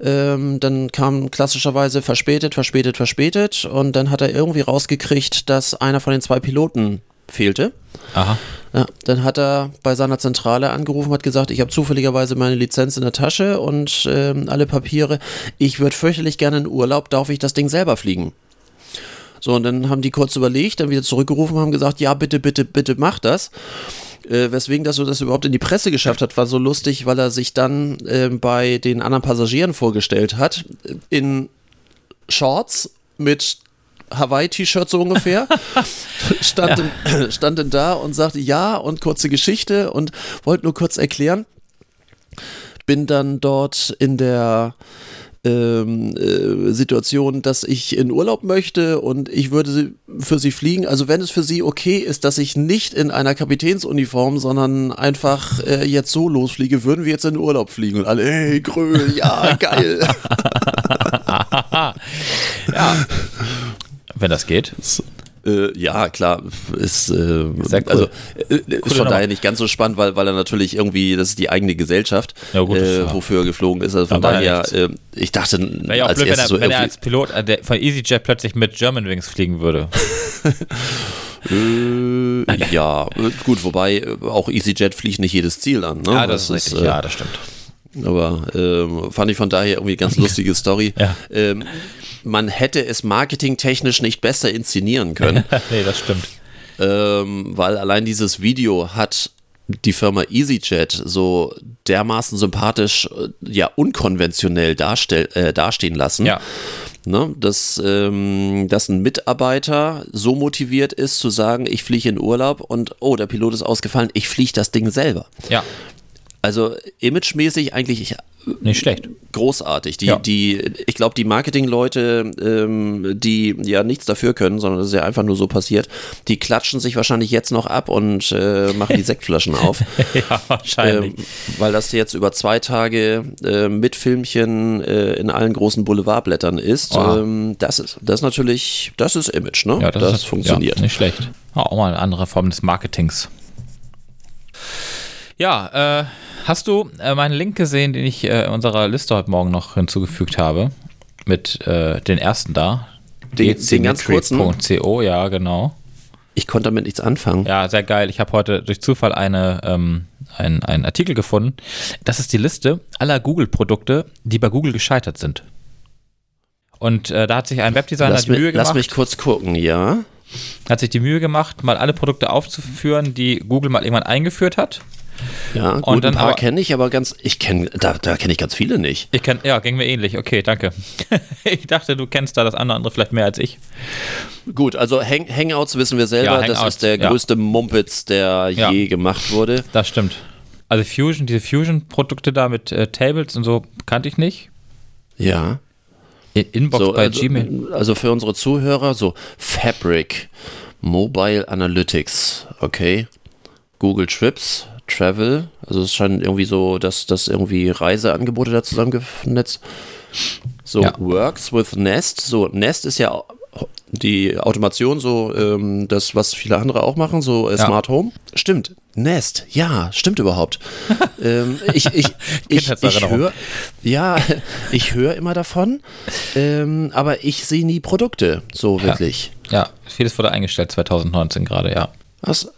ähm, dann kam klassischerweise verspätet, verspätet, verspätet und dann hat er irgendwie rausgekriegt, dass einer von den zwei Piloten fehlte. Aha. Ja, dann hat er bei seiner Zentrale angerufen, hat gesagt, ich habe zufälligerweise meine Lizenz in der Tasche und ähm, alle Papiere. Ich würde fürchterlich gerne in Urlaub, darf ich das Ding selber fliegen? So, und dann haben die kurz überlegt, dann wieder zurückgerufen, haben gesagt, ja, bitte, bitte, bitte mach das. Äh, weswegen das so das überhaupt in die Presse geschafft hat, war so lustig, weil er sich dann äh, bei den anderen Passagieren vorgestellt hat, in Shorts mit Hawaii-T-Shirt so ungefähr. stand, Ja. dann, stand dann da und sagte ja und kurze Geschichte und wollte nur kurz erklären. Bin dann dort in der ähm, äh, Situation, dass ich in Urlaub möchte und ich würde sie- für sie fliegen. Also wenn es für sie okay ist, dass ich nicht in einer Kapitänsuniform, sondern einfach äh, jetzt so losfliege, würden wir jetzt in den Urlaub fliegen und alle, hey, Gröl, ja, geil. Ja. Wenn das geht. Äh, ja, klar, ist, äh, cool. also, äh, ist Coole von daher nicht ganz so spannend, weil, weil er natürlich irgendwie, das ist die eigene Gesellschaft, Ja, gut, äh, das- wofür er geflogen ist. Also von Von daher äh, ich dachte, ja als blöd, wenn er, so wenn er als Pilot äh, von EasyJet plötzlich mit Germanwings fliegen würde. Ja, gut, wobei auch EasyJet fliegt nicht jedes Ziel an. Ne? Ja, das, ist richtig. ja, das stimmt. Aber ähm, fand ich von daher irgendwie eine ganz lustige Story. Ja. Ähm, man hätte es marketingtechnisch nicht besser inszenieren können, nee, das stimmt. ähm, weil allein dieses Video hat die Firma EasyJet so dermaßen sympathisch, äh, ja, unkonventionell darstell, äh, dastehen lassen. Ja. Ne, dass, ähm, dass ein Mitarbeiter so motiviert ist zu sagen, ich fliege in Urlaub und oh, der Pilot ist ausgefallen, ich fliege das Ding selber. Ja, Also imagemäßig eigentlich nicht schlecht. großartig. Die, Ja. die, ich glaube, die Marketingleute, ähm, die ja nichts dafür können, sondern das ist ja einfach nur so passiert, die klatschen sich wahrscheinlich jetzt noch ab und äh, machen die Sektflaschen auf. ja, wahrscheinlich. Ähm, weil das jetzt über zwei Tage äh, mit Filmchen äh, in allen großen Boulevardblättern ist. Oha. Ähm, das ist das ist natürlich, das ist Image, ne? ja, das, ist, funktioniert. Ja, nicht schlecht. Auch mal eine andere Form des Marketings. Ja, äh, hast du äh, meinen Link gesehen, den ich äh, in unserer Liste heute Morgen noch hinzugefügt habe? Mit äh, den ersten da. Den- den ganz kurzen? .co, ja, genau. Ich konnte damit nichts anfangen. Ja, sehr geil. Ich habe heute durch Zufall eine, ähm, ein, einen Artikel gefunden. Das ist die Liste aller Google-Produkte, die bei Google gescheitert sind. Und äh, da hat sich ein Webdesigner Lass, die Mühe mich, lass gemacht, mich kurz gucken, ja. hat sich die Mühe gemacht, mal alle Produkte aufzuführen, die Google mal irgendwann eingeführt hat. Ja, gut, ein paar kenne ich, aber ganz, ich kenne, da, da kenne ich ganz viele nicht. Ich kenn, ja, ging mir ähnlich. Okay, danke. ich dachte, du kennst da das andere vielleicht mehr als ich. Gut, also Hang Hangouts wissen wir selber, Ja, das Hangouts, ist der ja. größte Mumpitz, der Ja. je gemacht wurde. Das stimmt. Also Fusion, diese Fusion-Produkte da mit äh, Tables und so kannte ich nicht. Ja. In- Inbox So, bei also, Gmail. also für unsere Zuhörer, so Fabric, Mobile Analytics, okay. Google Trips, Travel, also es scheint irgendwie so, dass das irgendwie Reiseangebote da zusammengefnetzt. So, Ja. Works with Nest, so Nest ist ja die Automation, so ähm, das, was viele andere auch machen, so äh, Ja. Smart Home. Stimmt, Nest, ja, stimmt überhaupt. ähm, ich ich, ich, ich höre, ja, ich höre immer davon, ähm, aber ich sehe nie Produkte, so wirklich. Ja, vieles wurde eingestellt 2019 gerade, ja. Was?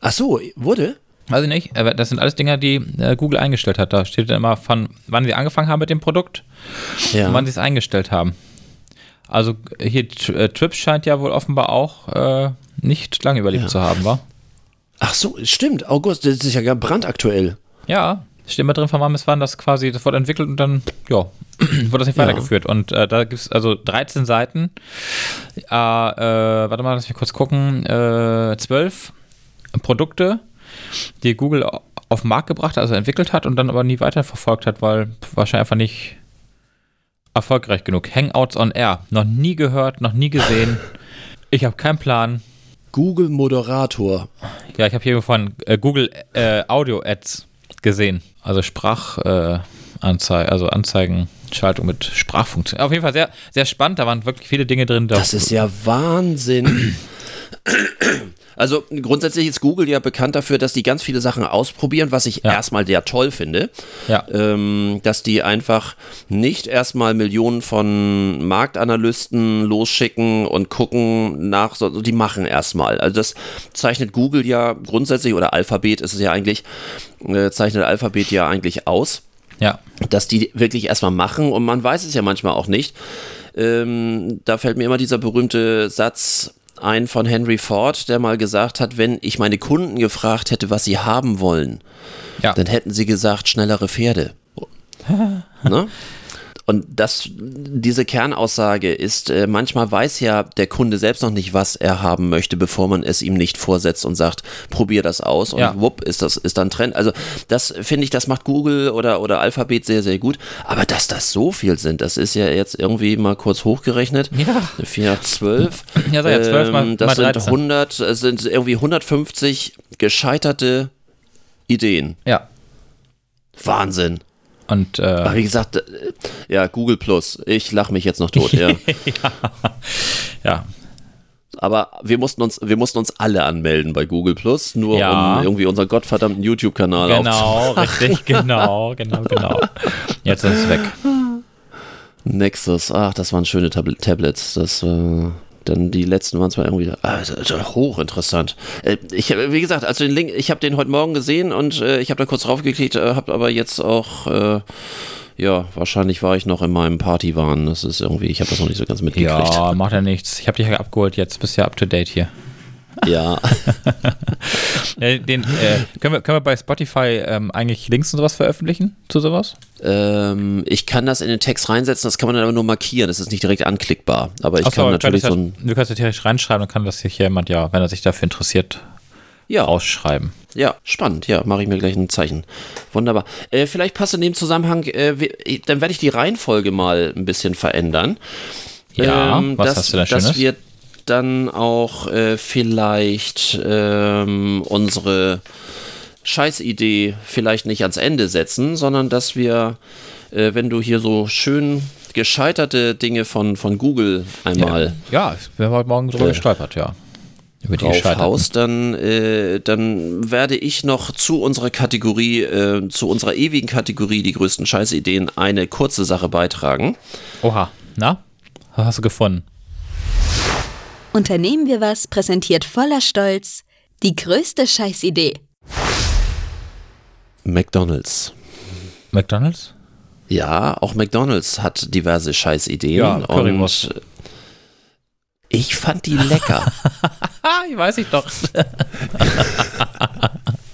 Ach so, wurde? Weiß ich nicht. aber Das sind alles Dinge, die äh, Google eingestellt hat. Da steht dann immer von, wann sie angefangen haben mit dem Produkt Ja. und wann sie es eingestellt haben. Also hier äh, Trips scheint ja wohl offenbar auch äh, nicht lange überlebt Ja. zu haben, war? Ach so, stimmt, August, das ist ja gar brandaktuell. Ja, steht immer drin, von wann bis wann das quasi, das wurde entwickelt und dann, ja, wurde das nicht Ja. weitergeführt. Und äh, da gibt es also 13 Seiten. Äh, äh, warte mal, lass mich kurz gucken. Äh, 12 Produkte, die Google au- auf den Markt gebracht hat, also entwickelt hat und dann aber nie weiterverfolgt hat, weil wahrscheinlich einfach nicht erfolgreich genug. Hangouts on Air. Noch nie gehört, noch nie gesehen. Ich habe keinen Plan. Google Moderator. Ja, ich habe hier von äh, Google äh, Audio Ads gesehen. Also Sprachanzeigen, äh, Anzei- also Anzeigenschaltung mit Sprachfunktion. Auf jeden Fall sehr, sehr spannend. Da waren wirklich viele Dinge drin. Das ist ja Wahnsinn. Also grundsätzlich ist Google ja bekannt dafür, dass die ganz viele Sachen ausprobieren, was ich Ja. erstmal sehr toll finde. ja, ähm, dass die einfach nicht erstmal Millionen von Marktanalysten losschicken und gucken nach, sondern die machen erstmal. Also das zeichnet Google ja grundsätzlich, oder Alphabet ist es ja eigentlich, äh, zeichnet Alphabet ja eigentlich aus ja, dass die wirklich erstmal machen und man weiß es ja manchmal auch nicht. Ähm, da fällt mir immer dieser berühmte Satz ein von Henry Ford, der mal gesagt hat, wenn ich meine Kunden gefragt hätte, was sie haben wollen, ja. dann hätten sie gesagt, schnellere Pferde. ne? Und das, diese Kernaussage ist, äh, manchmal weiß ja der Kunde selbst noch nicht, was er haben möchte, bevor man es ihm nicht vorsetzt und sagt, probier das aus und Ja. wupp, ist das, ist dann Trend. Also das finde ich, das macht Google oder, oder Alphabet sehr, sehr gut. Aber dass das so viel sind, das ist ja jetzt irgendwie mal kurz hochgerechnet. Ja. 4, 12. Ja, sag ja, 12 mal- Ähm, das mal sind 13. 100, es sind irgendwie 150 gescheiterte Ideen. Ja. Wahnsinn. Und äh, Aber wie gesagt, äh, ja, Google Plus. Ich lache mich jetzt noch tot, ja. ja, Aber wir mussten uns, wir mussten uns alle anmelden bei Google Plus, nur Ja. um irgendwie unseren gottverdammten YouTube-Kanal genau, richtig, genau, genau, genau. Jetzt ist es weg. Nexus, ach, das waren schöne Tab Tablets. Das äh, dann die letzten waren zwar irgendwie ist hochinteressant. Äh, ich, wie gesagt, also den Link, ich habe den heute Morgen gesehen und äh, ich habe da kurz draufgeklickt, äh, habe aber jetzt auch äh, ja, wahrscheinlich war ich noch in meinem Partywahn. Das ist irgendwie, ich habe das noch nicht so ganz mitgekriegt. Ja, macht ja nichts. Ich habe dich ja abgeholt, jetzt bist du ja up to date hier. Ja. Den, äh, können, wir, können wir bei Spotify ähm, eigentlich Links und sowas veröffentlichen zu sowas? Ähm, ich kann das in den Text reinsetzen, das kann man dann aber nur markieren, das ist nicht direkt anklickbar. Aber ich Ach so, kann natürlich könntest so ein. Du kannst theoretisch reinschreiben und kann das sich jemand ja, wenn er sich dafür interessiert, Ja, ausschreiben. ja, spannend, ja, mache ich mir gleich ein Zeichen. Wunderbar. Äh, vielleicht passt in dem Zusammenhang, äh, dann werde ich die Reihenfolge mal ein bisschen verändern. Ja, was dass, hast du da Dass Schönes? wir dann auch äh, vielleicht ähm, unsere Scheißidee vielleicht nicht ans Ende setzen, sondern dass wir, äh, wenn du hier so schön gescheiterte Dinge von, von Google einmal Ja, wir haben heute Morgen drüber Äh, gestolpert, ja. Über die draufhaust, dann, äh, dann werde ich noch zu unserer Kategorie, äh, zu unserer ewigen Kategorie, die größten Scheißideen, eine kurze Sache beitragen. Oha, na? Hast du gefunden? Unternehmen wir was präsentiert voller Stolz die größte Scheißidee. McDonalds. McDonalds? Ja, auch McDonalds hat diverse Scheißideen. Ja, und ich fand die lecker. Ich weiß ich doch.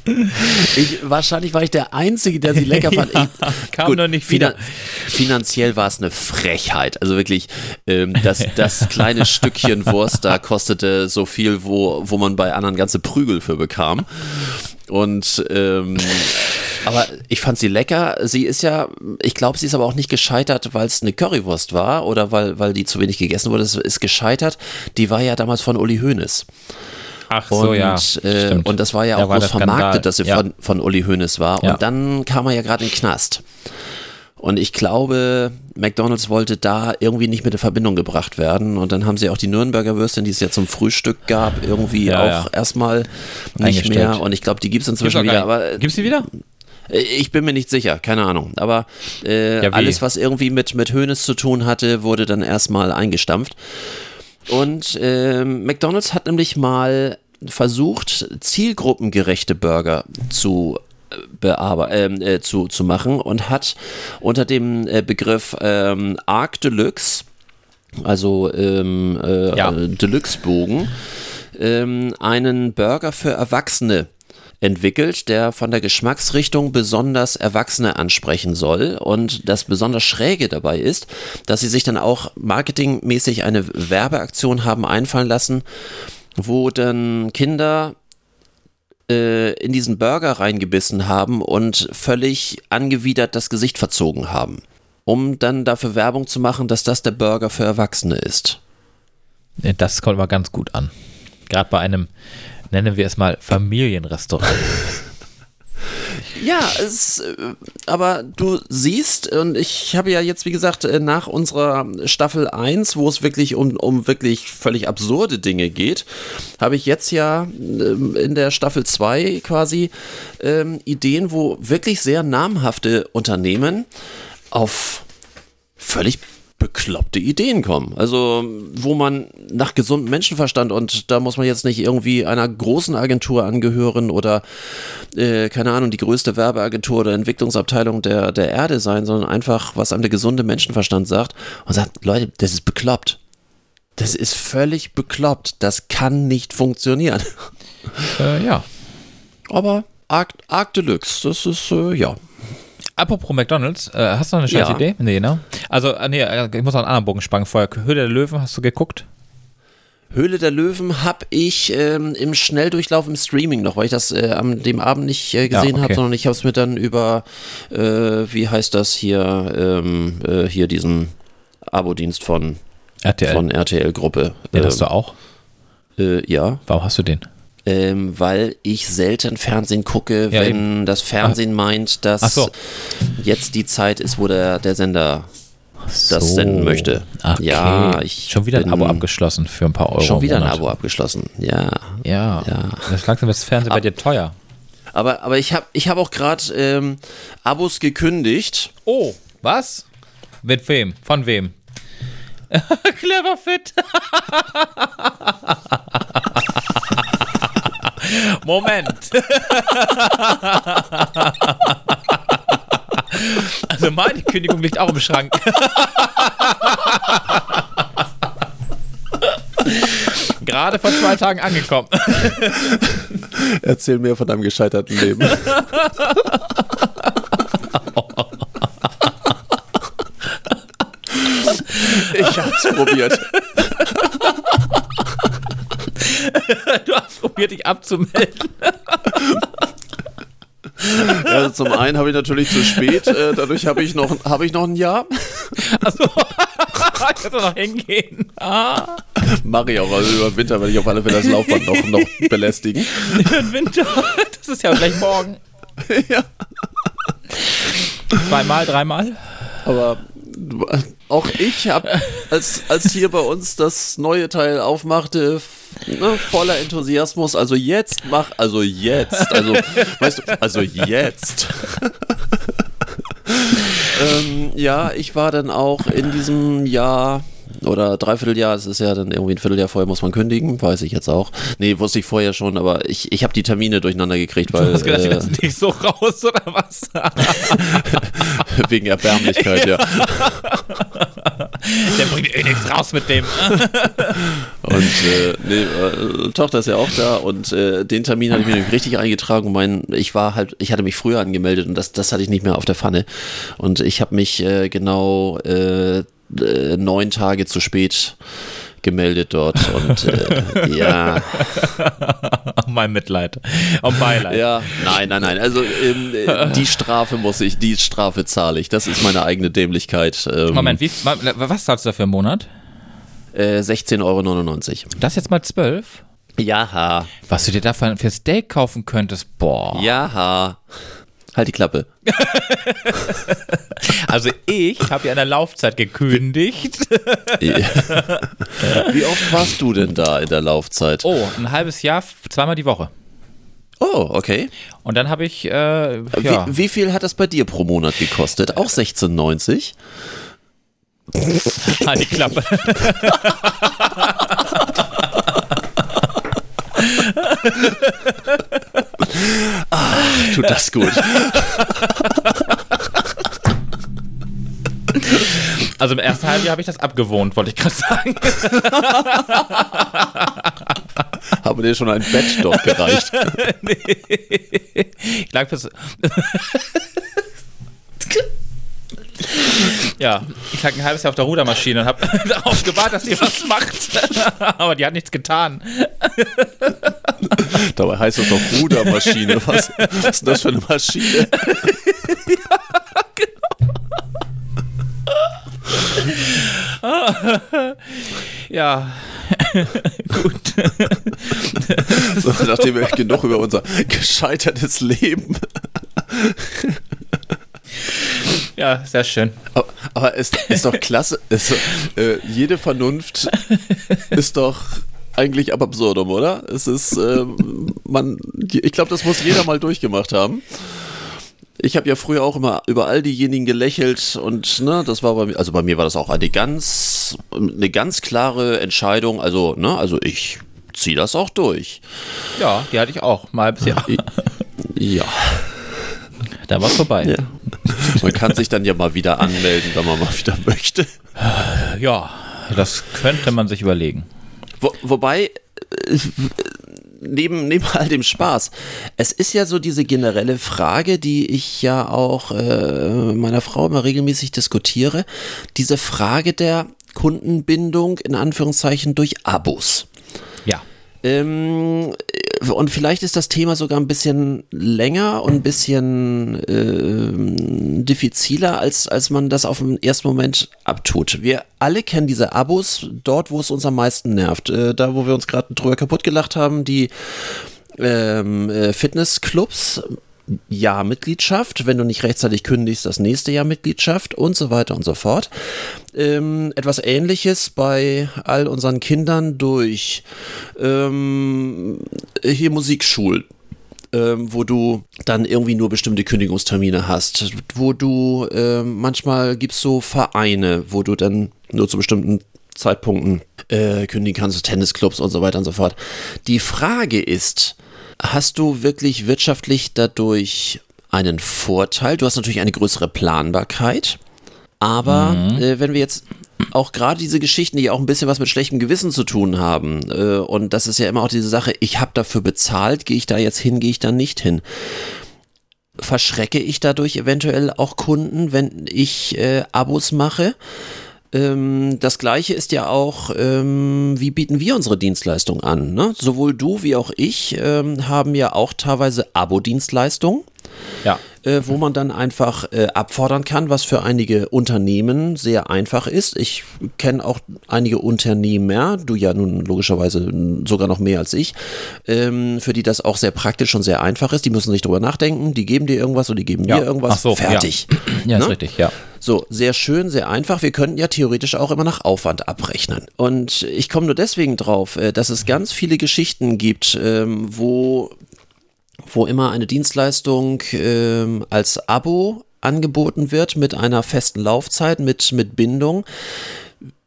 ich, wahrscheinlich war ich der Einzige, der sie lecker fand. Ja, ich, kam nur nicht wieder. finanziell war es eine Frechheit. Also wirklich, ähm, das, das kleine Stückchen Wurst da kostete so viel, wo, wo man bei anderen ganze Prügel für bekam. Und ähm, aber ich fand sie lecker. Sie ist ja, ich glaube, sie ist aber auch nicht gescheitert, weil es eine Currywurst war oder weil, weil die zu wenig gegessen wurde. Es ist gescheitert. Die war ja damals von Uli Hoeneß. Ach Und, so, ja. äh, und das war ja auch groß vermarktet, dass sie Ja. von, von Uli Hoeneß war. Ja. Und dann kam er ja gerade in den Knast. Und ich glaube, McDonalds wollte da irgendwie nicht mit in Verbindung gebracht werden. Und dann haben sie auch die Nürnberger Würstchen, die es ja zum Frühstück gab, irgendwie Ja, auch erstmal nicht mehr. Und ich glaube, die gibt es Gibt's inzwischen wieder. Aber nicht. Gibt's die wieder? äh, ich bin mir nicht sicher, keine Ahnung. Aber äh, alles, was irgendwie mit, mit Hoeneß zu tun hatte, wurde dann erstmal eingestampft. Und ähm, McDonalds hat nämlich mal versucht, zielgruppengerechte Burger zu äh, ähm, äh, zu, zu machen und hat unter dem äh, Begriff ähm, Arc Deluxe, also ähm, äh, Ja. äh, Deluxe-Bogen, ähm, einen Burger für Erwachsene entwickelt, der von der Geschmacksrichtung besonders Erwachsene ansprechen soll. Und das besonders Schräge dabei ist, dass sie sich dann auch marketingmäßig eine Werbeaktion haben einfallen lassen, wo dann Kinder äh, in diesen Burger reingebissen haben und völlig angewidert das Gesicht verzogen haben. Um dann dafür Werbung zu machen, dass das der Burger für Erwachsene ist. Das kommt mal ganz gut an. Gerade bei einem, nennen wir es mal, Familienrestaurant. Ja, es, äh, aber du siehst, und ich habe ja jetzt, wie gesagt, äh, nach unserer Staffel 1, wo es wirklich um, um wirklich völlig absurde Dinge geht, habe ich jetzt ja ähm, in der Staffel 2 quasi ähm, Ideen, wo wirklich sehr namhafte Unternehmen auf völlig bekloppte Ideen kommen. Also, wo man nach gesundem Menschenverstand und da muss man jetzt nicht irgendwie einer großen Agentur angehören oder, äh, keine Ahnung, die größte Werbeagentur oder Entwicklungsabteilung der, der Erde sein, sondern einfach, was einem der gesunde Menschenverstand sagt und sagt, Leute, das ist bekloppt. Das ist völlig bekloppt. Das kann nicht funktionieren. äh, ja. Aber Arc, Deluxe, das ist, äh, ja. Apropos McDonalds, äh, hast du noch eine scheiß Ja. Idee? Nee, ne? Also, äh, nee, äh, ich muss noch einen anderen Bogen spannen vorher. Höhle der Löwen, hast du geguckt? Höhle der Löwen habe ich ähm, im Schnelldurchlauf im Streaming noch, weil ich das äh, am dem Abend nicht äh, gesehen okay. habe, sondern ich habe es mir dann über, äh, wie heißt das hier, ähm, äh, hier diesen Abo-Dienst von, RTL. von RTL-Gruppe. den hast du auch. äh, ja, Warum hast du den? Ähm, weil ich selten Fernsehen gucke, Ja, wenn das Fernsehen meint, dass so. jetzt die Zeit ist, wo der, der Sender das So. senden möchte. Okay. Ja, ich Schon wieder ein Abo abgeschlossen für ein paar Euro. Schon wieder ein. Abo abgeschlossen, ja. Ja. Ja. Das langsam das Fernsehen bei dir teuer. Aber, aber ich habe ich hab auch gerade ähm, Abos gekündigt. Oh, was? Mit wem? Von wem? Clever fit. Moment. Also meine Kündigung liegt auch im Schrank. Gerade vor zwei Tagen angekommen. Erzähl mir von deinem gescheiterten Leben. ich hab's probiert. Du hast probiert, dich abzumelden. Also zum einen habe ich natürlich zu spät, äh, dadurch habe ich, noch- hab ich noch ein Jahr. Achso. ich hätte noch hingehen. Ah. Mache ich auch, also über den Winter werde ich auf alle Fälle das Laufband noch, noch belästigen. Im Winter. Das ist ja gleich morgen. ja. Zweimal, dreimal? Aber auch ich habe, als, als hier bei uns das neue Teil aufmachte, ne, voller Enthusiasmus, also jetzt mach, also jetzt, also, weißt du, also jetzt. ähm, ja, ich war dann auch in diesem Jahr oder Dreivierteljahr, es ist ja dann irgendwie ein Vierteljahr vorher muss man kündigen, weiß ich jetzt auch. Nee, wusste ich vorher schon, aber ich, ich habe die Termine durcheinander gekriegt, weil Du hast gedacht, die äh, lassen dich so raus, oder was? wegen Erbärmlichkeit, ja. Der bringt eh nichts raus mit dem. Und äh, nee, äh, Tochter ist ja auch da und äh, den Termin hatte ich mir nämlich richtig eingetragen. Und Mein, ich war halt, ich hatte mich früher angemeldet und das, das hatte ich nicht mehr auf der Pfanne. Und ich habe mich äh, genau äh, äh, neun Tage zu spät gemeldet dort. Und äh, ja, Oh, mein Mitleid. Oh, Beileid. ja, nein, nein, nein. Also ähm, äh, die Strafe muss ich, die Strafe zahle ich. Das ist meine eigene Dämlichkeit. Ähm, Moment, wie, was zahlst du da für einen Monat? Äh, 16,99 Euro. Das jetzt mal zwölf? Jaha, Was du dir dafür für Steak kaufen könntest? Boah. jaha. Halt die Klappe. Also ich habe ja in der Laufzeit gekündigt. Wie oft warst du denn da in der Laufzeit? Oh, ein halbes Jahr, zweimal die Woche. Oh, okay. Und dann habe ich, äh, ja, Wie, wie viel hat das bei dir pro Monat gekostet? Auch 16,90? halt die Klappe. Tut das gut. Also im ersten Halbjahr habe ich das abgewohnt, wollte ich gerade sagen. Habe dir schon ein Bett dort gereicht? Ich lag bis. Ja, ich lag ein halbes Jahr auf der Rudermaschine und habe darauf gewartet, dass die was macht. Aber die hat nichts getan. Dabei heißt es doch Rudermaschine. Was, was ist denn das für eine Maschine? Ja, gut. So, nachdem wir genug über unser gescheitertes Leben. Ja, sehr schön. Aber, aber es ist doch klasse. Es, äh, jede Vernunft ist doch eigentlich ab absurdum, oder? Es ist, äh, man, ich glaube, das muss jeder mal durchgemacht haben. Ich habe ja früher auch immer über all diejenigen gelächelt und ne, das war bei mir, also bei mir war das auch eine ganz, eine ganz klare Entscheidung. Also, ne, also ich ziehe das auch durch. Ja, die hatte ich auch. Mal ein halbes Jahr. Ja. Da war vorbei. ja. Man kann sich dann ja mal wieder anmelden, wenn man mal wieder möchte. Ja, das könnte man sich überlegen. Wo, wobei, äh, neben, neben all dem Spaß, es ist ja so diese generelle Frage, die ich ja auch äh, meiner Frau immer regelmäßig diskutiere, diese Frage der Kundenbindung in Anführungszeichen durch Abos. Ja. Ähm, und vielleicht ist das Thema sogar ein bisschen länger und ein bisschen äh, diffiziler, als, als man das auf den ersten Moment abtut. Wir alle kennen diese Abos dort, wo es uns am meisten nervt. Äh, da, wo wir uns gerade drüber kaputt gelacht haben, die ähm, äh, Fitnessclubs Jahr Mitgliedschaft, wenn du nicht rechtzeitig kündigst, das nächste Jahr Mitgliedschaft und so weiter und so fort. Ähm, etwas ähnliches bei all unseren Kindern durch ähm, hier Musikschulen. Ähm, wo du dann irgendwie nur bestimmte Kündigungstermine hast, wo du ähm, manchmal gibt es so Vereine, wo du dann nur zu bestimmten Zeitpunkten äh, kündigen kannst, Tennisclubs und so weiter und so fort. Die Frage ist, hast du wirklich wirtschaftlich dadurch einen Vorteil? Du hast natürlich eine größere Planbarkeit. Aber mhm. äh, wenn wir jetzt auch gerade diese Geschichten, die auch ein bisschen was mit schlechtem Gewissen zu tun haben, äh, und das ist ja immer auch diese Sache, ich habe dafür bezahlt, gehe ich da jetzt hin, gehe ich da nicht hin. Verschrecke ich dadurch eventuell auch Kunden, wenn ich äh, Abos mache? Ähm, das gleiche ist ja auch, ähm, wie bieten wir unsere Dienstleistung an? Ne? Sowohl du wie auch ich ähm, haben ja auch teilweise Abo-Dienstleistungen. Ja äh, wo man dann einfach äh, abfordern kann, was für einige Unternehmen sehr einfach ist. Ich kenne auch einige Unternehmer, du ja nun logischerweise sogar noch mehr als ich, ähm, für die das auch sehr praktisch und sehr einfach ist. Die müssen nicht drüber nachdenken, die geben dir irgendwas und die geben ja. mir irgendwas. Ach so, Fertig. Ja, ja ne? ist richtig, ja. So, sehr schön, sehr einfach. Wir könnten ja theoretisch auch immer nach Aufwand abrechnen. Und ich komme nur deswegen drauf, äh, dass es ganz viele Geschichten gibt, ähm, wo wo immer eine Dienstleistung ähm, als Abo angeboten wird mit einer festen Laufzeit, mit, mit Bindung.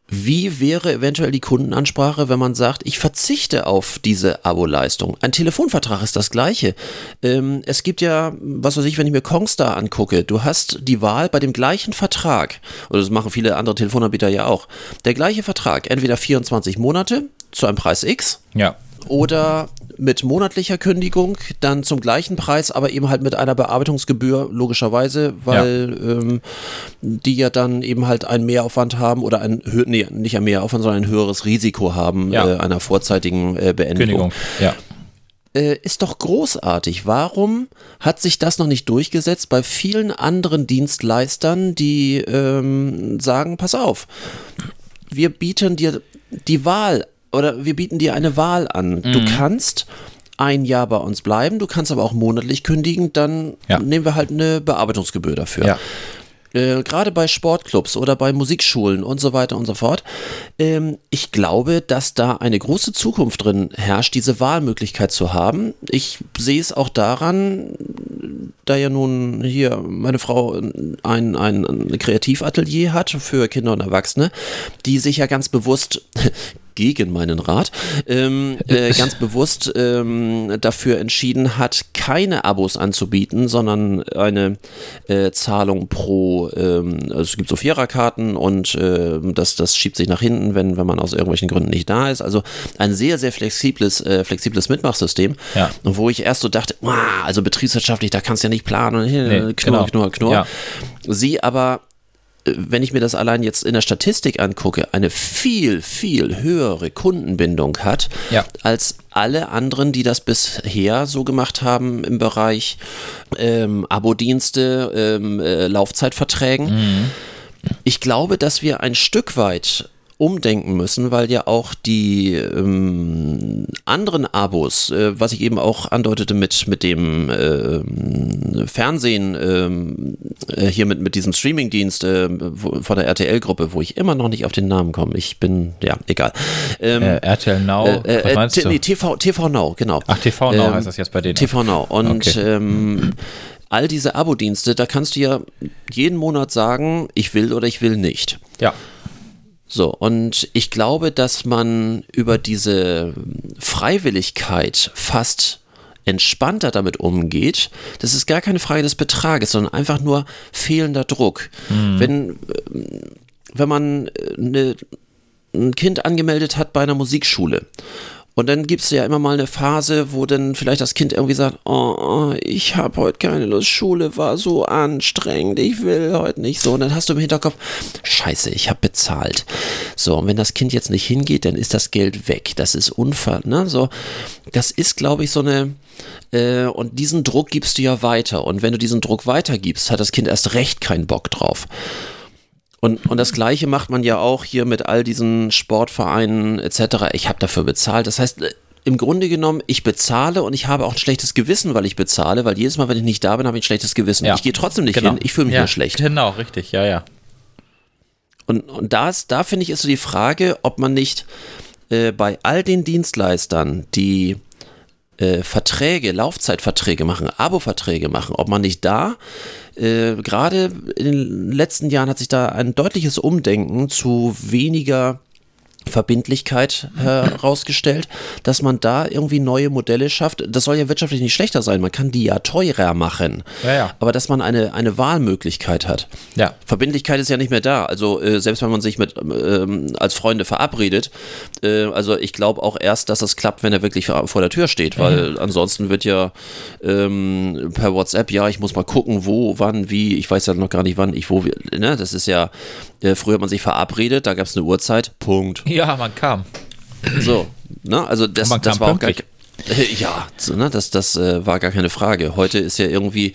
Wie wäre eventuell die Kundenansprache, wenn man sagt, ich verzichte auf diese Abo-Leistung? Ein Telefonvertrag ist das gleiche. Ähm, es gibt ja, was weiß ich, wenn ich mir Kongstar angucke, du hast die Wahl bei dem gleichen Vertrag, oder das machen viele andere Telefonanbieter ja auch, der gleiche Vertrag, entweder 24 Monate zu einem Preis X. Ja oder mit monatlicher Kündigung, dann zum gleichen Preis, aber eben halt mit einer Bearbeitungsgebühr, logischerweise, weil ja. Ähm, die ja dann eben halt einen Mehraufwand haben oder ein, nee, nicht ein Mehraufwand, sondern ein höheres Risiko haben ja. äh, einer vorzeitigen äh, Beendigung. Kündigung, ja. Äh, ist doch großartig. Warum hat sich das noch nicht durchgesetzt bei vielen anderen Dienstleistern, die ähm, sagen, pass auf, wir bieten dir die Wahl oder wir bieten dir eine Wahl an. Mhm. Du kannst ein Jahr bei uns bleiben, du kannst aber auch monatlich kündigen, dann ja. nehmen wir halt eine Bearbeitungsgebühr dafür. Ja. Äh, Gerade bei Sportclubs oder bei Musikschulen und so weiter und so fort. Ähm, ich glaube, dass da eine große Zukunft drin herrscht, diese Wahlmöglichkeit zu haben. Ich sehe es auch daran, da ja nun hier meine Frau ein, ein, ein Kreativatelier hat für Kinder und Erwachsene, die sich ja ganz bewusst gegen meinen Rat, ähm, äh, ganz bewusst ähm, dafür entschieden hat, keine Abos anzubieten, sondern eine äh, Zahlung pro, ähm, also es gibt so Viererkarten und äh, das, das schiebt sich nach hinten, wenn, wenn man aus irgendwelchen Gründen nicht da ist. Also ein sehr, sehr flexibles, äh, flexibles Mitmachsystem, ja. wo ich erst so dachte, also betriebswirtschaftlich, da kannst du ja nicht planen und nee, knurr, genau. knurr, knurr. Ja. Sie aber wenn ich mir das allein jetzt in der Statistik angucke, eine viel, viel höhere Kundenbindung hat, ja. als alle anderen, die das bisher so gemacht haben im Bereich ähm, Abo-Dienste, ähm, äh, Laufzeitverträgen. Mhm. Ich glaube, dass wir ein Stück weit umdenken müssen, weil ja auch die ähm, anderen Abos, äh, was ich eben auch andeutete mit, mit dem äh, Fernsehen, ähm, äh, hier mit, mit diesem Streamingdienst äh, von der RTL-Gruppe, wo ich immer noch nicht auf den Namen komme. Ich bin, ja, egal. Ähm, äh, RTL Now, äh, was meinst du? Nee, TV, TV Now, genau. Ach, TV Now ähm, heißt das jetzt bei denen. TV Now. Und okay. ähm, all diese Abo-Dienste, da kannst du ja jeden Monat sagen, ich will oder ich will nicht. Ja. So, und ich glaube, dass man über diese Freiwilligkeit fast entspannter damit umgeht. Das ist gar keine Frage des Betrages, sondern einfach nur fehlender Druck. Mhm. Wenn, wenn man eine, ein Kind angemeldet hat bei einer Musikschule Und dann gibt es ja immer mal eine Phase, wo dann vielleicht das Kind irgendwie sagt, oh, oh ich habe heute keine Lust, Schule war so anstrengend, ich will heute nicht so. Und dann hast du im Hinterkopf, scheiße, ich habe bezahlt. So, und wenn das Kind jetzt nicht hingeht, dann ist das Geld weg. Das ist Unfall, ne? So, das ist, glaube ich, so eine, äh, und diesen Druck gibst du ja weiter. Und wenn du diesen Druck weitergibst, hat das Kind erst recht keinen Bock drauf. Und, und das Gleiche macht man ja auch hier mit all diesen Sportvereinen etc. Ich habe dafür bezahlt. Das heißt, äh, im Grunde genommen, ich bezahle und ich habe auch ein schlechtes Gewissen, weil ich bezahle, weil jedes Mal, wenn ich nicht da bin, habe ich ein schlechtes Gewissen. Ja. Ich gehe trotzdem nicht Genau. hin, ich fühle mich ja, nur schlecht. Genau, richtig, ja, ja. Und, und da, ist- da finde ich, ist so die Frage, ob man nicht äh, bei all den Dienstleistern, die äh, Verträge, Laufzeitverträge machen, Abo-Verträge machen, ob man nicht da, äh, gerade in den letzten Jahren hat sich da ein deutliches Umdenken zu weniger Verbindlichkeit herausgestellt, dass man da irgendwie neue Modelle schafft. Das soll ja wirtschaftlich nicht schlechter sein, man kann die ja teurer machen, Ja, ja. aber dass man eine, eine Wahlmöglichkeit hat. Ja. Verbindlichkeit ist ja nicht mehr da. Also äh, selbst wenn man sich mit ähm, als Freunde verabredet, äh, also ich glaube auch erst, dass es klappt, wenn er wirklich vor der Tür steht, weil ansonsten wird ja ähm, per WhatsApp, ja, ich muss mal gucken, wo, wann, wie, ich weiß ja noch gar nicht, wann ich wo, ne, das ist ja, äh, früher hat man sich verabredet, da gab es eine Uhrzeit, Punkt. Ja, man kam. So, ne, also das, man das war auch gar pünktlich. ja, so, ne, das, das äh, war gar keine Frage. Heute ist ja irgendwie,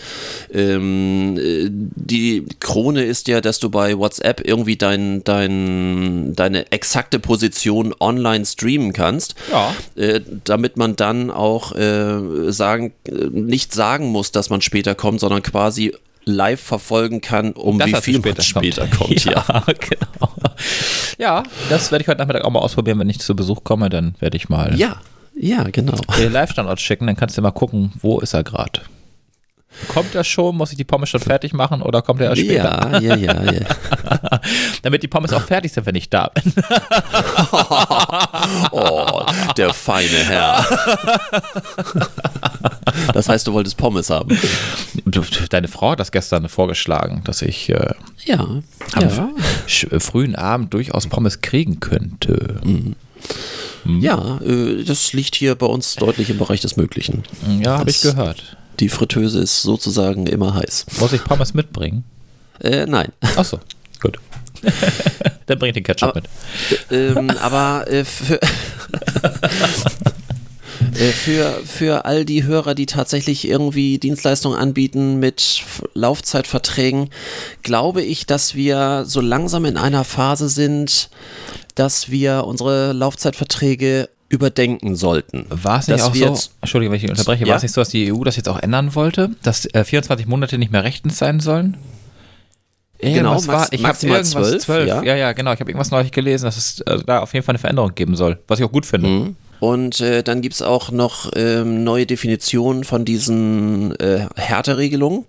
ähm, äh, die Krone ist ja, dass du bei WhatsApp irgendwie dein, dein, deine exakte Position online streamen kannst, Ja. äh, damit man dann auch äh, sagen, äh, nicht sagen muss, dass man später kommt, sondern quasi live verfolgen kann, um Das wie viel man später kommt. ja. ja, genau. Ja, das werde ich heute Nachmittag auch mal ausprobieren, wenn ich zu Besuch komme, dann werde ich mal ja, ja, genau. den Live-Standort schicken, dann kannst du mal gucken, wo ist er gerade. Kommt er schon? Muss ich die Pommes schon fertig machen oder kommt er erst später? Ja, ja, ja, ja. Damit die Pommes auch fertig sind, wenn ich da bin. Oh, der feine Herr. Das heißt, du wolltest Pommes haben. Deine Frau hat das gestern vorgeschlagen, dass ich äh, Ja. am Ja, äh, frühen Abend durchaus Pommes kriegen könnte. ja äh, das liegt hier bei uns deutlich im Bereich des Möglichen. Ja, habe ich gehört. Die Fritteuse ist sozusagen immer heiß. Muss ich Pommes mitbringen? Äh, nein. Achso, gut. Dann bring ich den Ketchup Aber- mit. ähm, aber äh, für, äh, für, für all die Hörer, die tatsächlich irgendwie Dienstleistungen anbieten mit Laufzeitverträgen, glaube ich, dass wir so langsam in einer Phase sind, dass wir unsere Laufzeitverträge überdenken sollten. War es nicht auch so, jetzt- Entschuldige, wenn ich unterbreche, Ja? war es nicht so, dass die EU das jetzt auch ändern wollte, dass äh, 24 Monate nicht mehr rechtens sein sollen? Genau, Irgendwas max- war, ich habe maximal irgendwas 12, 12, ja. ja, ja, genau, ich habe irgendwas neulich gelesen, dass es äh, da auf jeden Fall eine Veränderung geben soll, was ich auch gut finde. Mhm. Und äh, dann gibt es auch noch ähm, neue Definitionen von diesen äh, Härteregelungen.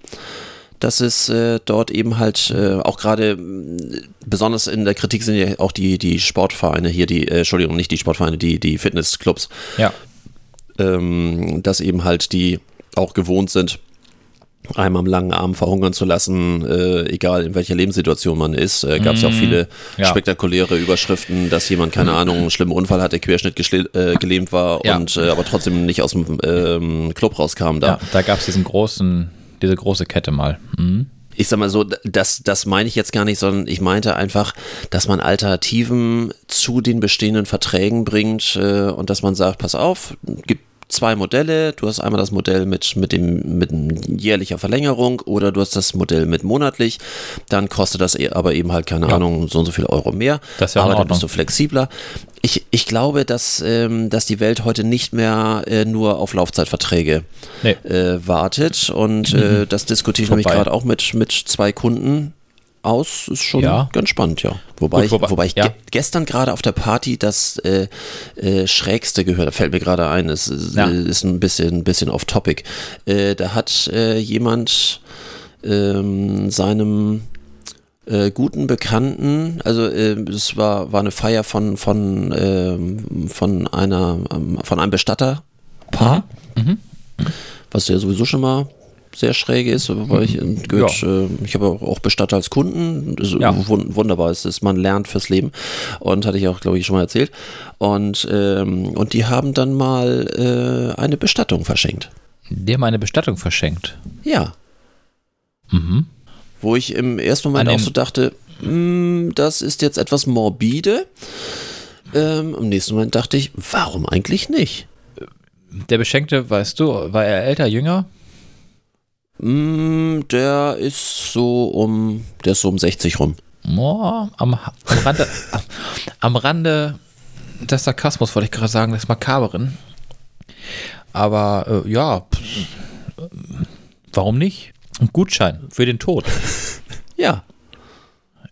dass es äh, dort eben halt äh, auch gerade besonders in der Kritik sind ja auch die, die Sportvereine hier, die, äh, Entschuldigung, nicht die Sportvereine, die, die Fitnessclubs, Ja. ähm, dass eben halt die auch gewohnt sind, einem am langen Arm verhungern zu lassen, äh, egal in welcher Lebenssituation man ist. Äh, Gab es ja auch viele Ja. spektakuläre Überschriften, dass jemand, keine Ahnung, einen schlimmen Unfall hatte, Querschnitt äh, gelähmt war Ja. und äh, aber trotzdem nicht aus dem ähm, Club rauskam da. ja, da gab es diesen großen, diese große Kette mal. Mhm. ich sag mal so, das, das meine ich jetzt gar nicht, sondern ich meinte einfach, dass man Alternativen zu den bestehenden Verträgen bringt äh, und dass man sagt, pass auf, gibt zwei Modelle, du hast einmal das Modell mit, mit, dem, mit jährlicher Verlängerung oder du hast das Modell mit monatlich, dann kostet das eh- aber eben halt, keine Ahnung, so und so viel Euro mehr, Das ist ja aber dann bist du flexibler. Ich, ich glaube, dass, ähm, dass die Welt heute nicht mehr äh, nur auf Laufzeitverträge Nee. äh, wartet. Und äh, das diskutiere ich nämlich gerade auch mit, mit zwei Kunden aus. Ist schon Ja. ganz spannend, ja. Wobei, Gut, ich, wobei ich ja. ge gestern gerade auf der Party das äh, äh, Schrägste gehört, da fällt mir gerade ein, es ist, Ja. äh, ist ein bisschen, bisschen off topic. Äh, da hat äh, jemand ähm, seinem äh, guten Bekannten, also es war, war eine Feier von, von, ähm, von einer ähm, von einem Bestatterpaar, Mhm. was du ja sowieso schon mal sehr schräge ist, weil ich äh, gehört, äh, ich habe auch Bestatter als Kunden. Ja. wun- wunderbar, es ist, man lernt fürs Leben und hatte ich auch, glaube ich, schon mal erzählt. Und, ähm, und die haben dann mal äh, eine Bestattung verschenkt. Dir meine Bestattung verschenkt. Ja. Wo ich im ersten Moment An auch so dachte, "Hm, das ist jetzt etwas morbide. Ähm, Im nächsten Moment dachte ich, warum eigentlich nicht? Der Beschenkte, weißt du, war er älter, jünger? Hm, der ist so um, der ist so um 60 rum. Oh, am, am Rande, am Rande des Sarkasmus wollte ich gerade sagen, des Makaberen. Aber äh, ja, pff, warum nicht? Ein Gutschein für den Tod. Ja.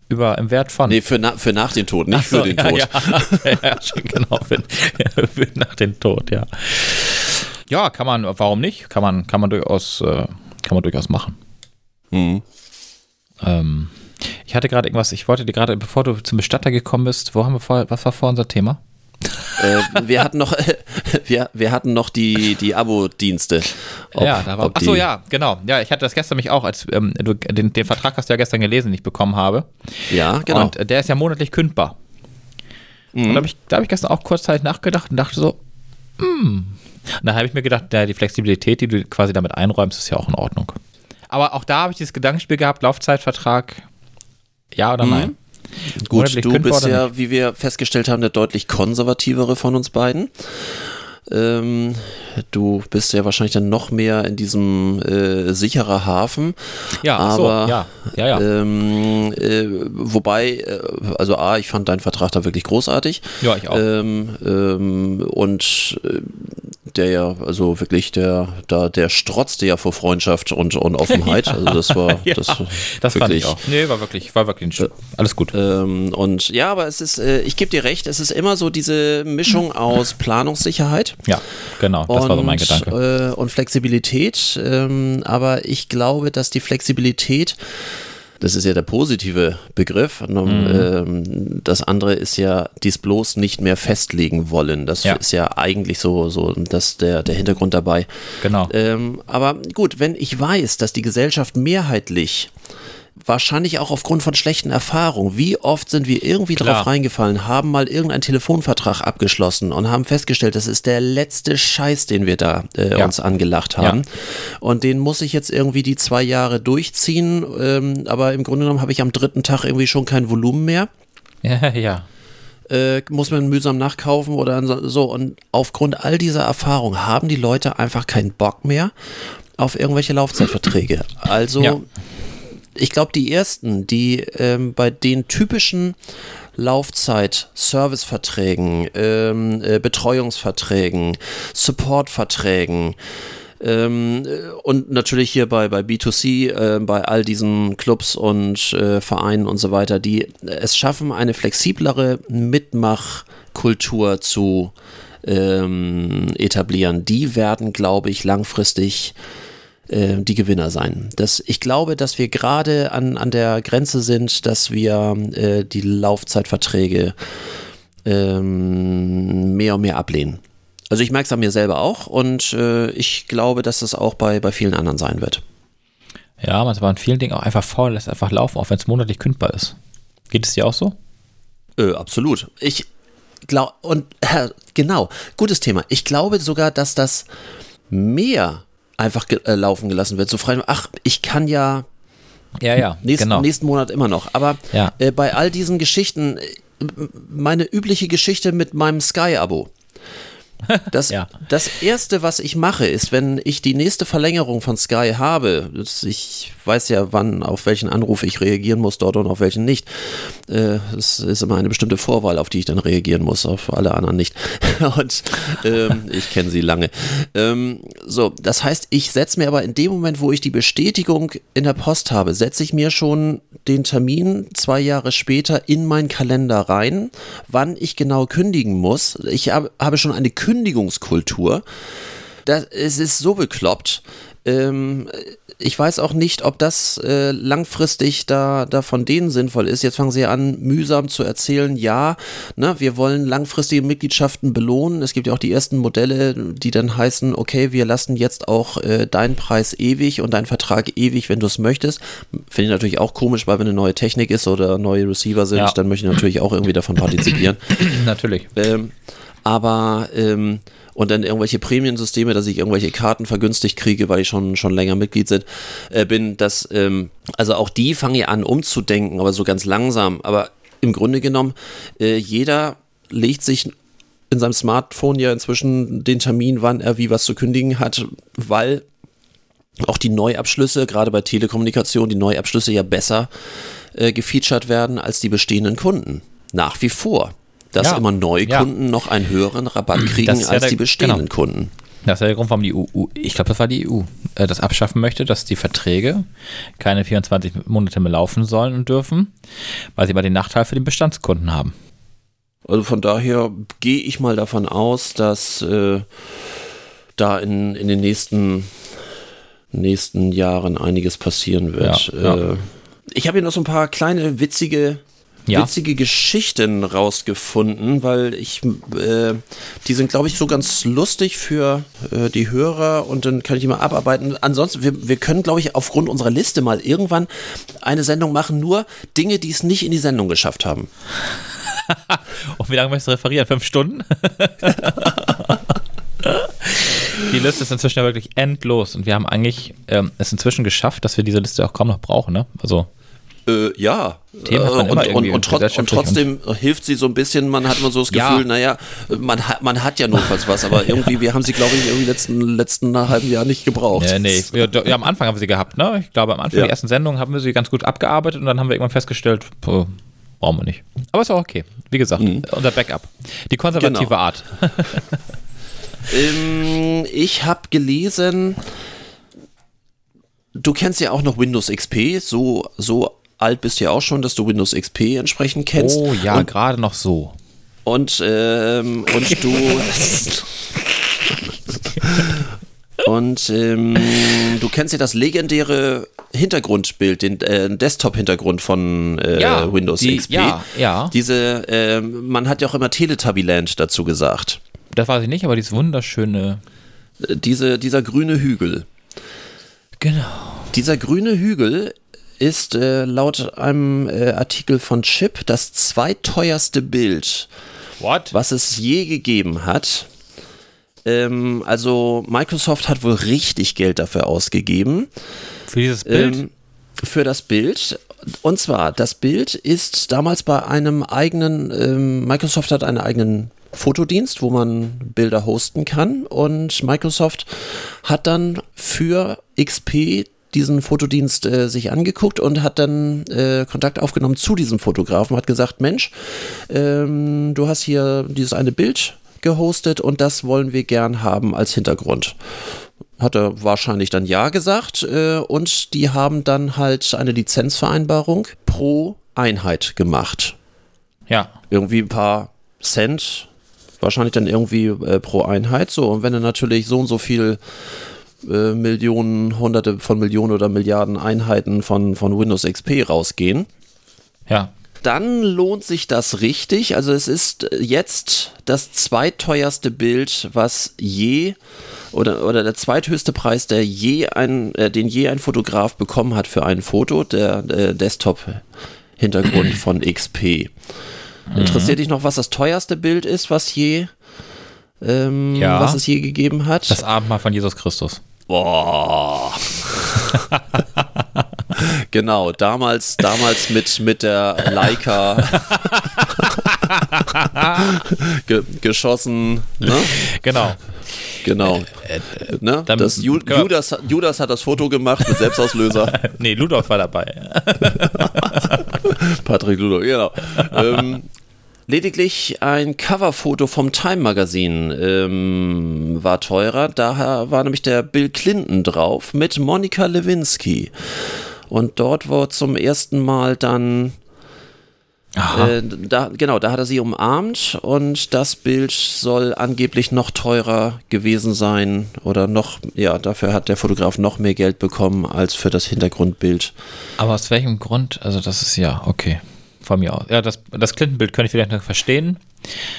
Über im Wert von. Nee, für, na, für nach dem Tod, nicht so, für den ja, Tod. Ja, ja, genau, für, für nach dem Tod, ja. Ja, kann man, warum nicht? Kann man, kann man durchaus, äh, kann man durchaus machen. Hm. Ähm, ich hatte gerade irgendwas, ich wollte dir gerade, bevor du zum Bestatter gekommen bist, wo haben wir vorher, was war vorher unser Thema? Äh, wir hatten noch, wir, wir hatten noch die, die Abo-Dienste. Ja, da war. ob Achso, die- ja, genau. Ja, ich hatte das gestern mich auch, als ähm, du, den, den Vertrag hast du ja gestern gelesen, den ich bekommen habe. Ja, genau. Und äh, der ist ja monatlich kündbar. Und da habe ich, da hab ich gestern auch kurzzeitig nachgedacht und dachte so, hm. Und dann habe ich mir gedacht, ja, die Flexibilität, die du quasi damit einräumst, ist ja auch in Ordnung. Aber auch da habe ich dieses Gedankenspiel gehabt, Laufzeitvertrag, ja oder nein? Gut, monatlich du bist ja, wie wir festgestellt haben, der deutlich konservativere von uns beiden. Ähm, du bist ja wahrscheinlich dann noch mehr in diesem äh, sicherer Hafen. Ja, ach so, aber, ja, ja, ja. Ähm, äh, wobei, äh, also A, ich fand deinen Vertrag da wirklich großartig. Ja, ich auch. Ähm, ähm, und äh, der ja, also wirklich, der, da, der strotzte ja vor Freundschaft und, und Offenheit. Also das war ja, das, das fand wirklich, ich auch. Nee, war wirklich, war wirklich ein Sch- alles gut. ähm, und ja, aber es ist, äh, ich gebe dir recht, es ist immer so diese Mischung aus Planungssicherheit Ja, genau, das war so mein Gedanke. Äh, und Flexibilität. Ähm, aber ich glaube, dass die Flexibilität, das ist ja der positive Begriff, und, Mhm. ähm, das andere ist ja dies bloß nicht mehr festlegen wollen. Das Ja. ist ja eigentlich so, so das der, der Hintergrund dabei. Genau. Ähm, aber gut, wenn ich weiß, dass die Gesellschaft mehrheitlich wahrscheinlich auch aufgrund von schlechten Erfahrungen. Wie oft sind wir irgendwie Klar. drauf reingefallen, haben mal irgendeinen Telefonvertrag abgeschlossen und haben festgestellt, das ist der letzte Scheiß, den wir da äh, Ja. uns angelacht haben. Und den muss ich jetzt irgendwie die zwei Jahre durchziehen. Ähm, aber im Grunde genommen habe ich am dritten Tag irgendwie schon kein Volumen mehr Ja, ja. äh, muss man mühsam nachkaufen oder so- so. Und aufgrund all dieser Erfahrung haben die Leute einfach keinen Bock mehr auf irgendwelche Laufzeitverträge. Also, Ja. Ich glaube, die ersten, die ähm, bei den typischen Laufzeit-Serviceverträgen, ähm, äh, Betreuungsverträgen, Supportverträgen, ähm, äh, und natürlich hier bei, bei B2C, äh, bei all diesen Clubs und äh, Vereinen und so weiter, die es schaffen, eine flexiblere Mitmachkultur zu ähm, etablieren, die werden, glaube ich, langfristig äh, die Gewinner sein. Das, ich glaube, dass wir gerade an, an der Grenze sind, dass wir äh, die Laufzeitverträge ähm, mehr und mehr ablehnen. Also ich merke es an mir selber auch und äh, ich glaube, dass das auch bei, bei vielen anderen sein wird. Ja, man ist aber in vielen Dingen auch einfach faul, lässt einfach laufen, auch wenn es monatlich kündbar ist. Geht es dir auch so? Äh, absolut. Ich glaube, und äh, genau, gutes Thema. Ich glaube sogar, dass das mehr einfach ge äh, laufen gelassen wird. So frei, ach, ich kann ja Ja, ja, nächsten, genau. nächsten Monat immer noch. Aber Ja. äh, bei all diesen Geschichten, äh, meine übliche Geschichte mit meinem Sky-Abo. Das, Ja. das erste, was ich mache, ist, wenn ich die nächste Verlängerung von Sky habe, ich weiß ja, wann, auf welchen Anruf ich reagieren muss dort und auf welchen nicht. Äh, Es ist immer eine bestimmte Vorwahl, auf die ich dann reagieren muss, auf alle anderen nicht. Und ähm, ich kenne sie lange. Ähm, so, das heißt, ich setze mir aber in dem Moment, wo ich die Bestätigung in der Post habe, setze ich mir schon den Termin zwei Jahre später in meinen Kalender rein, wann ich genau kündigen muss. Ich hab, habe schon eine Kündigungskultur. Das, es ist so bekloppt. Ähm, ich weiß auch nicht, ob das äh, langfristig da, da von denen sinnvoll ist. Jetzt fangen sie an, mühsam zu erzählen, ja, ne, wir wollen langfristige Mitgliedschaften belohnen. Es gibt ja auch die ersten Modelle, die dann heißen, okay, wir lassen jetzt auch äh, deinen Preis ewig und deinen Vertrag ewig, wenn du es möchtest. Finde ich natürlich auch komisch, weil wenn eine neue Technik ist oder neue Receiver sind, Ja. dann möchte ich natürlich auch irgendwie davon partizipieren. Natürlich. Ähm, aber ähm, und dann irgendwelche Prämiensysteme, dass ich irgendwelche Karten vergünstigt kriege, weil ich schon, schon länger Mitglied sind, äh, bin, dass, ähm, also auch die fangen ja an umzudenken, aber so ganz langsam. Aber im Grunde genommen, äh, jeder legt sich in seinem Smartphone ja inzwischen den Termin, wann er wie was zu kündigen hat, weil auch die Neuabschlüsse, gerade bei Telekommunikation, die Neuabschlüsse ja besser äh, gefeatured werden als die bestehenden Kunden. Nach wie vor. Dass Ja, immer Neukunden noch einen höheren Rabatt kriegen ja als der- die bestehenden genau. Kunden. Das ist ja der Grund, warum die EU, ich glaube, das war die EU, äh, das abschaffen möchte, dass die Verträge keine 24 Monate mehr laufen sollen und dürfen, weil sie aber den Nachteil für den Bestandskunden haben. Also von daher gehe ich mal davon aus, dass äh, da in, in den nächsten, nächsten Jahren einiges passieren wird. Ja, ja. Äh, ich habe hier noch so ein paar kleine witzige, Ja. witzige Geschichten rausgefunden, weil ich, äh, die sind, glaube ich, so ganz lustig für äh, die Hörer und dann kann ich die mal abarbeiten. Ansonsten, wir, wir können, glaube ich, aufgrund unserer Liste mal irgendwann eine Sendung machen, nur Dinge, die es nicht in die Sendung geschafft haben. Und wie lange möchtest du referieren? Fünf Stunden? Die Liste ist inzwischen ja wirklich endlos und wir haben eigentlich ähm, es inzwischen geschafft, dass wir diese Liste auch kaum noch brauchen. Ne? Also Äh, ja. Äh, und, und, und, trotz, und trotzdem hilft sie so ein bisschen, man hat immer so das Ja. Gefühl, naja, man hat, man hat ja notfalls was, aber irgendwie, wir haben sie, glaube ich, irgendwie letzten, letzten halben Jahr nicht gebraucht. Nee, nee. Wir, ja, am Anfang haben wir sie gehabt, ne? Ich glaube, am Anfang Ja. der ersten Sendung haben wir sie ganz gut abgearbeitet und dann haben wir irgendwann festgestellt, puh, brauchen wir nicht. Aber ist auch okay. Wie gesagt, unser Backup. Die konservative Genau. Art. Ähm, ich habe gelesen, du kennst ja auch noch Windows XP, so, so alt bist du ja auch schon, dass du Windows XP entsprechend kennst. Oh ja, gerade noch so. Und, ähm, und du. und ähm, du kennst ja das legendäre Hintergrundbild, den äh, Desktop-Hintergrund von äh, Ja, Windows die- XP. ja, ja. Diese, ähm, man hat ja auch immer Teletubbyland dazu gesagt. Das weiß ich nicht, aber dieses wunderschöne. Äh, Diese, dieser grüne Hügel. Genau. Dieser grüne Hügel ist äh, laut einem äh, Artikel von Chip das zweiteuerste Bild What? was es je gegeben hat. Ähm, also Microsoft hat wohl richtig Geld dafür ausgegeben. Für dieses Bild? Ähm, für das Bild. Und zwar, das Bild ist damals bei einem eigenen, ähm, Microsoft hat einen eigenen Fotodienst, wo man Bilder hosten kann. Und Microsoft hat dann für XP diesen Fotodienst äh, sich angeguckt und hat dann äh, Kontakt aufgenommen zu diesem Fotografen, hat gesagt, Mensch, ähm, du hast hier dieses eine Bild gehostet und das wollen wir gern haben als Hintergrund hat er wahrscheinlich dann Ja gesagt äh, und die haben dann halt eine Lizenzvereinbarung pro Einheit gemacht. ja. Irgendwie ein paar Cent, wahrscheinlich dann irgendwie äh, pro Einheit. So, und wenn du natürlich so und so viel äh, Millionen, hunderte von Millionen oder Milliarden Einheiten von, von Windows XP rausgehen, Ja. dann lohnt sich das richtig. Also es ist jetzt das zweiteuerste Bild, was je oder, oder der zweithöchste Preis, der je ein, äh, den je ein Fotograf bekommen hat für ein Foto, der, der Desktop-Hintergrund von XP. Interessiert dich noch, was das teuerste Bild ist, was je, ähm, Ja. was es je gegeben hat? Das Abendmahl von Jesus Christus. Boah. genau, damals, damals mit, mit der Leica ge geschossen, ne? Genau. Genau. ne? dann- das Ju genau. Judas, Judas hat das Foto gemacht mit Selbstauslöser. Nee, Ludolf war dabei. Patrick Ludo, genau. ähm, lediglich ein Coverfoto vom Time Magazin ähm, war teurer. Da war nämlich der Bill Clinton drauf mit Monica Lewinsky. Und dort war zum ersten Mal dann Äh, da, genau, da hat er sie umarmt und das Bild soll angeblich noch teurer gewesen sein oder noch, ja, dafür hat der Fotograf noch mehr Geld bekommen als für das Hintergrundbild. Aber aus welchem Grund? Also das ist ja, okay, von mir aus. Ja, das, das Clinton-Bild könnte ich vielleicht noch verstehen.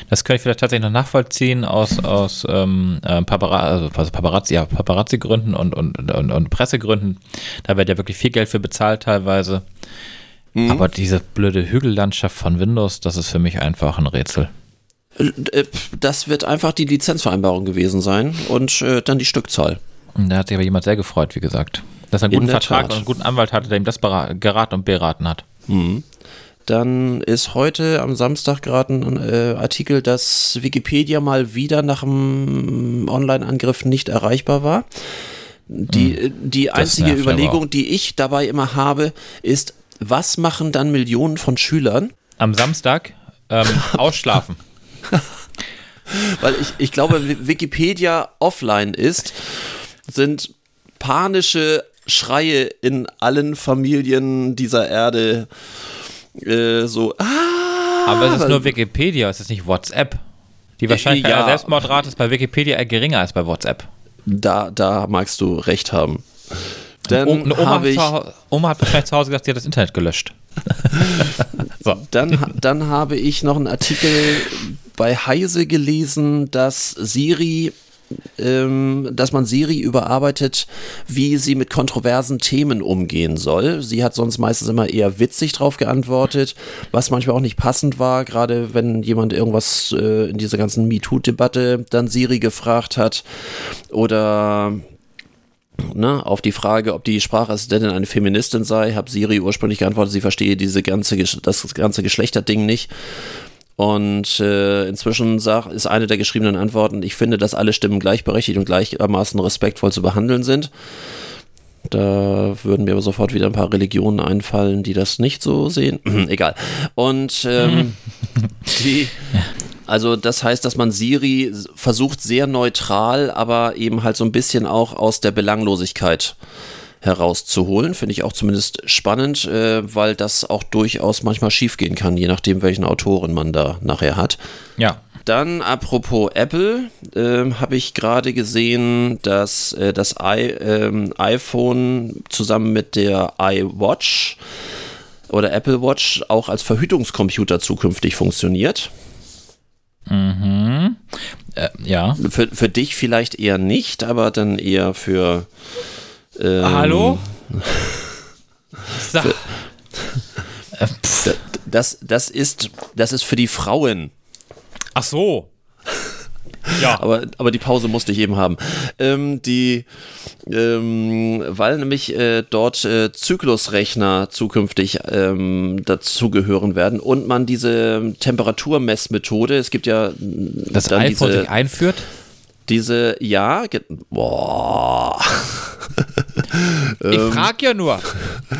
Das könnte ich vielleicht tatsächlich noch nachvollziehen aus, aus ähm, äh, Paparazzi, also Paparazzi, ja, Paparazzi-Gründen und, und, und, und Pressegründen. Da wird ja wirklich viel Geld für bezahlt teilweise. Mhm. Aber diese blöde Hügellandschaft von Windows, das ist für mich einfach ein Rätsel. Äh, das wird einfach die Lizenzvereinbarung gewesen sein und äh, dann die Stückzahl. Und da hat sich aber jemand sehr gefreut, wie gesagt. Dass er einen guten Vertrag Tat. und einen guten Anwalt hatte, der ihm das geraten und beraten hat. Mhm. Dann ist heute am Samstag gerade ein äh, Artikel, dass Wikipedia mal wieder nach einem Online-Angriff nicht erreichbar war. Die, hm. die einzige Überlegung, die ich dabei immer habe, ist, was machen dann Millionen von Schülern? Am Samstag ähm, ausschlafen. Weil ich, ich glaube, Wikipedia offline ist, sind panische Schreie in allen Familien dieser Erde äh, so. Ah, Aber es ist nur Wikipedia, es ist nicht WhatsApp. Die Wahrscheinlichkeit ja. einer Selbstmordrate ist bei Wikipedia eher geringer als bei WhatsApp. Da, da magst du recht haben. Dann Oma, habe ich, Oma hat wahrscheinlich zu Hause gesagt, sie hat das Internet gelöscht. so. dann, dann habe ich noch einen Artikel bei Heise gelesen, dass Siri ähm, dass man Siri überarbeitet, wie sie mit kontroversen Themen umgehen soll. Sie hat sonst meistens immer eher witzig drauf geantwortet, was manchmal auch nicht passend war, gerade wenn jemand irgendwas äh, in dieser ganzen MeToo-Debatte dann Siri gefragt hat oder Ne, auf die Frage, ob die Sprachassistentin eine Feministin sei, habe Siri ursprünglich geantwortet, sie verstehe diese ganze, das ganze Geschlechterding nicht. Und äh, inzwischen sag, ist eine der geschriebenen Antworten, ich finde, dass alle Stimmen gleichberechtigt und gleichermaßen respektvoll zu behandeln sind. Da würden mir aber sofort wieder ein paar Religionen einfallen, die das nicht so sehen. Egal. Und ähm, die, also das heißt, dass man Siri versucht sehr neutral, aber eben halt so ein bisschen auch aus der Belanglosigkeit herauszuholen. Finde ich auch zumindest spannend, äh, weil das auch durchaus manchmal schiefgehen kann, je nachdem, welchen Autoren man da nachher hat. Ja. Dann apropos Apple, äh, habe ich gerade gesehen, dass äh, das I, ähm, iPhone zusammen mit der iWatch oder Apple Watch auch als Verhütungscomputer zukünftig funktioniert. Mhm. Äh, ja. Für, für dich vielleicht eher nicht, aber dann eher für. Ähm, Hallo? Sag. das, das, ist, das ist für die Frauen. Ach so. Ja. aber, aber die Pause musste ich eben haben. Ähm, die, ähm, weil nämlich äh, dort äh, Zyklusrechner zukünftig ähm, dazugehören werden und man diese Temperaturmessmethode, es gibt ja das dann iPhone diese, einführt. Diese, ja, boah. Ich ähm, frage ja nur.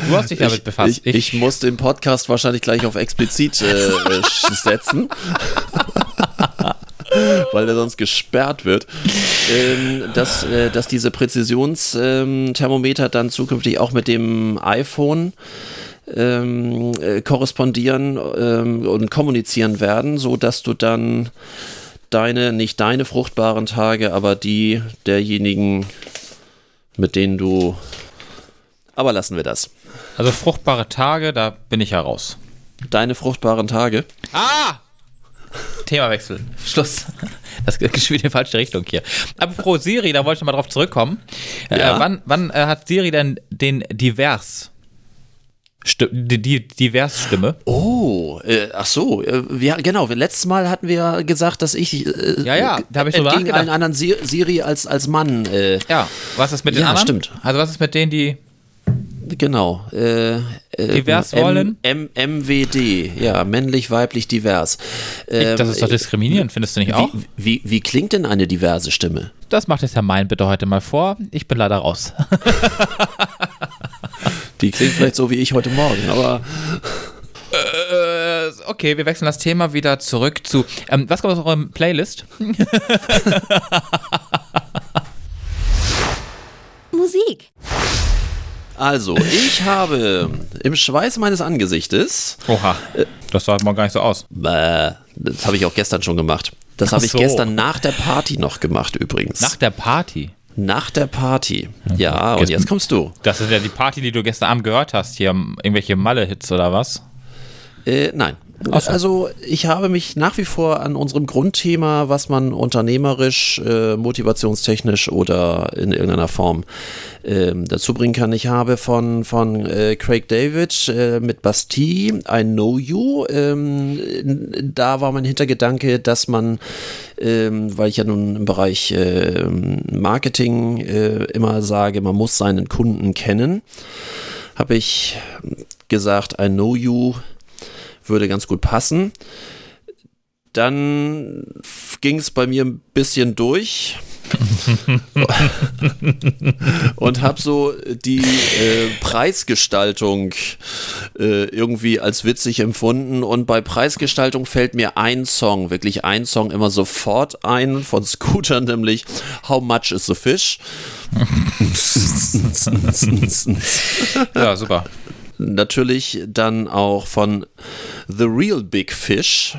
Du hast dich damit ich, befasst. Ich, ich, ich, muss den Podcast wahrscheinlich gleich auf explizit äh, äh setzen weil der sonst gesperrt wird, ähm, dass, äh, dass diese Präzisionsthermometer dann zukünftig auch mit dem iPhone ähm, äh, korrespondieren ähm, und kommunizieren werden, so dass du dann deine, nicht deine fruchtbaren Tage, aber die derjenigen, mit denen du. Aber lassen wir das. Also fruchtbare Tage, da bin ich heraus. Deine fruchtbaren Tage? Ah! Themawechsel. Schluss. Das wieder in die falsche Richtung hier. Apropos Siri, da wollte ich mal drauf zurückkommen. Ja. Äh, wann wann äh, hat Siri denn den Divers? Die, die Divers-Stimme. Oh, äh, ach so, äh, wir, genau. Letztes Mal hatten wir gesagt, dass ich äh, ja, ja, da habe ich so gegen allen anderen Siri als, als Mann. Äh, ja, was ist mit den ja, anderen? stimmt. Also was ist mit denen, die Genau. Äh, äh, divers wollen? M MWD, ja, männlich, weiblich, divers. Ähm, das ist doch diskriminierend, findest du nicht auch? Wie, wie, wie, klingt denn eine diverse Stimme? Das macht jetzt Herr Mein bitte heute mal vor. Ich bin leider raus. Die klingt vielleicht so wie ich heute Morgen, aber. Äh, okay, wir wechseln das Thema wieder zurück zu. Ähm, was kommt aus eurem Playlist? Musik. Also, ich habe im Schweiß meines Angesichtes Oha. Äh, Das sah mal gar nicht so aus. Bäh, das habe ich auch gestern schon gemacht. Das habe ich so. gestern nach der Party noch gemacht übrigens. Nach der Party. Nach der Party. Ja, und jetzt kommst du. Das ist ja die Party, die du gestern Abend gehört hast. Hier irgendwelche Malle-Hits oder was? Äh, nein. So. Also ich habe mich nach wie vor an unserem Grundthema, was man unternehmerisch, äh, motivationstechnisch oder in irgendeiner Form ähm, dazu bringen kann. Ich habe von, von äh, Craig David äh, mit Bastille I Know You. Ähm, da war mein Hintergedanke, dass man, ähm, weil ich ja nun im Bereich ähm, Marketing äh, immer sage, man muss seinen Kunden kennen, habe ich gesagt, I Know You würde ganz gut passen. Dann ging es bei mir ein bisschen durch und habe so die äh, Preisgestaltung äh, irgendwie als witzig empfunden. Und bei Preisgestaltung fällt mir ein Song, wirklich ein Song immer sofort ein von Scooter, nämlich How Much is the Fish? Ja, super. Natürlich dann auch von The Real Big Fish.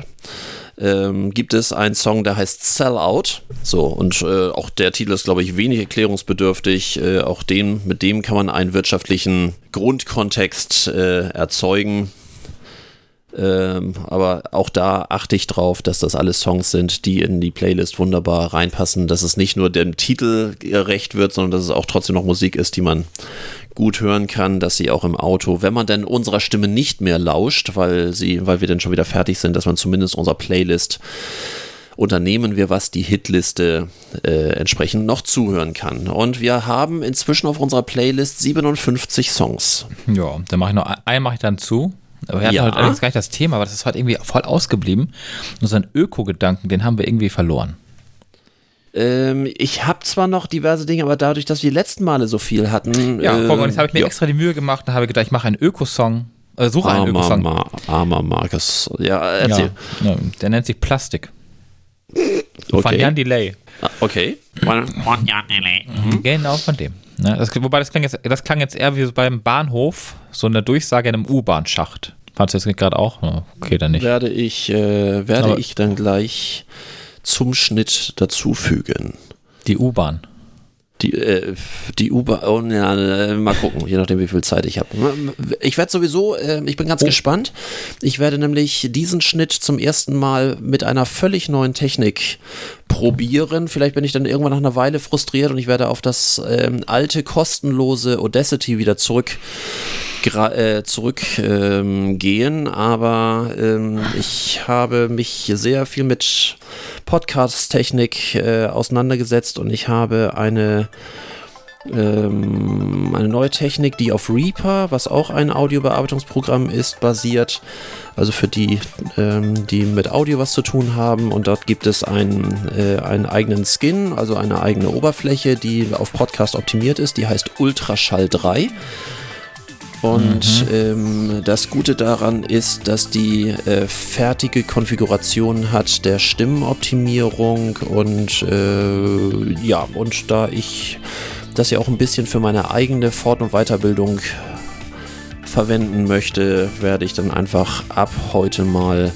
Ähm, gibt es einen Song, der heißt Sell Out. So, und äh, auch der Titel ist, glaube ich, wenig erklärungsbedürftig. Äh, auch den, mit dem kann man einen wirtschaftlichen Grundkontext äh, erzeugen. Ähm, aber auch da achte ich drauf, dass das alles Songs sind, die in die Playlist wunderbar reinpassen, dass es nicht nur dem Titel gerecht wird, sondern dass es auch trotzdem noch Musik ist, die man gut hören kann, dass sie auch im Auto, wenn man denn unserer Stimme nicht mehr lauscht, weil sie, weil wir dann schon wieder fertig sind, dass man zumindest unserer Playlist unternehmen wir was, die Hitliste äh, entsprechend noch zuhören kann. Und wir haben inzwischen auf unserer Playlist 57 Songs. Ja, dann mache ich noch einen mache ich dann zu. Aber wir hatten Ja. heute allerdings gar nicht das Thema, aber das ist heute irgendwie voll ausgeblieben. Unseren Öko-Gedanken, den haben wir irgendwie verloren. Ähm, ich habe zwar noch diverse Dinge, aber dadurch, dass wir die letzten Male so viel hatten. Ja, äh, guck mal, jetzt habe ich mir ja. extra die Mühe gemacht und habe gedacht, ich mache einen Ökosong, äh, suche einen Armer, Ökosong. Ma armer Markus. Ja, erzähl. Ja, der nennt sich Plastik. Von Okay. Jan Delay. Ah, Okay. Genau von dem. Ne, das, wobei das klang, jetzt, das klang jetzt eher wie so beim Bahnhof, so eine Durchsage in einem U-Bahn-Schacht. Fandst du das gerade auch? Okay, dann nicht. Werde ich, äh, werde Aber- ich dann gleich zum Schnitt dazufügen. Die U-Bahn. Die, äh, die U-Bahn, oh, ja, äh, mal gucken, je nachdem, wie viel Zeit ich habe. Ich werde sowieso, äh, ich bin ganz Oh. gespannt. Ich werde nämlich diesen Schnitt zum ersten Mal mit einer völlig neuen Technik probieren. Vielleicht bin ich dann irgendwann nach einer Weile frustriert und ich werde auf das ähm, alte, kostenlose Audacity wieder zurück äh, zurückgehen, ähm, aber ähm, ich habe mich sehr viel mit Podcast-Technik äh, auseinandergesetzt und ich habe eine ähm, eine neue Technik, die auf Reaper, was auch ein Audiobearbeitungsprogramm ist, basiert. Also für die, ähm, die mit Audio was zu tun haben. Und dort gibt es einen, äh, einen eigenen Skin, also eine eigene Oberfläche, die auf Podcast optimiert ist. Die heißt Ultraschall 3. Und ähm, das Gute daran ist, dass die äh, fertige Konfiguration hat der Stimmenoptimierung und äh, ja, und da ich das ja auch ein bisschen für meine eigene Fort- und Weiterbildung verwenden möchte, werde ich dann einfach ab heute mal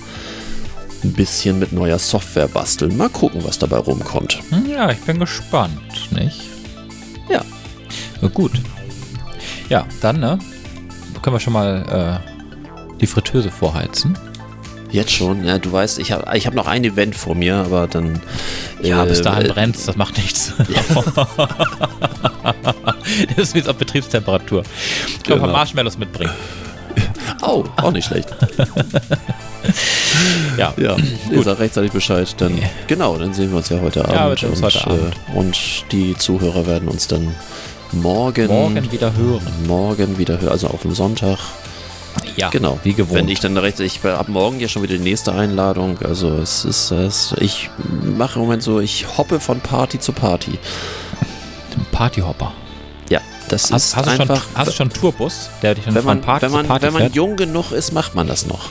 ein bisschen mit neuer Software basteln. Mal gucken, was dabei rumkommt. Hm, Ja, ich bin gespannt, nicht? Ja. Na gut. Ja, dann, ne? Können wir schon mal äh, die Fritteuse vorheizen. Jetzt schon, ja, du weißt, ich habe ich hab noch ein Event vor mir, aber dann. Ja, bis äh, dahin äh, brennt's, das macht nichts. das ist wie auf Betriebstemperatur. Ich paar Genau. Marshmallows mitbringen. Oh, auch nicht schlecht. Ja. Ja, ihr sagt rechtzeitig Bescheid. Dann. Genau, dann sehen wir uns ja heute Abend. Ja, und, heute Abend. Äh, und die Zuhörer werden uns dann morgen, Morgen wieder hören. morgen wieder hören, also auf dem Sonntag. Ja, Genau. wie gewohnt. Wenn ich dann recht, ich habe morgen ja schon wieder die nächste Einladung. Also es ist, es, ich mache im Moment so, ich hoppe von Party zu Party. Partyhopper. Ja, das Hast, ist hast, du schon, einfach. hast du schon einen Tourbus, der dich dann wenn von man, Party wenn man, zu Party wenn man fährt? jung genug ist, macht man das noch.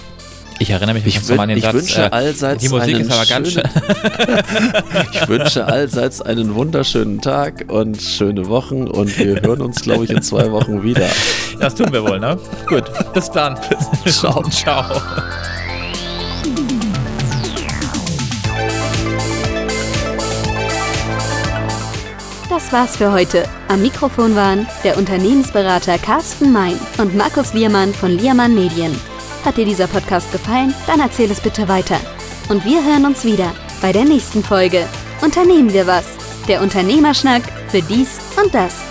Ich erinnere mich, ich, wün ich Satz, wünsche äh, allseits die Musik ist aber ganz schön. ich wünsche allseits einen wunderschönen Tag und schöne Wochen und wir hören uns, glaube ich, in zwei Wochen wieder. Das tun wir wohl, ne? Gut, bis dann. Bis ciao. Ciao. Das war's für heute. Am Mikrofon waren der Unternehmensberater Carsten Mein und Markus Liermann von Liermann Medien. Hat dir dieser Podcast gefallen? Dann erzähl es bitte weiter. Und wir hören uns wieder bei der nächsten Folge. Unternehmen wir was? Der Unternehmerschnack für dies und das.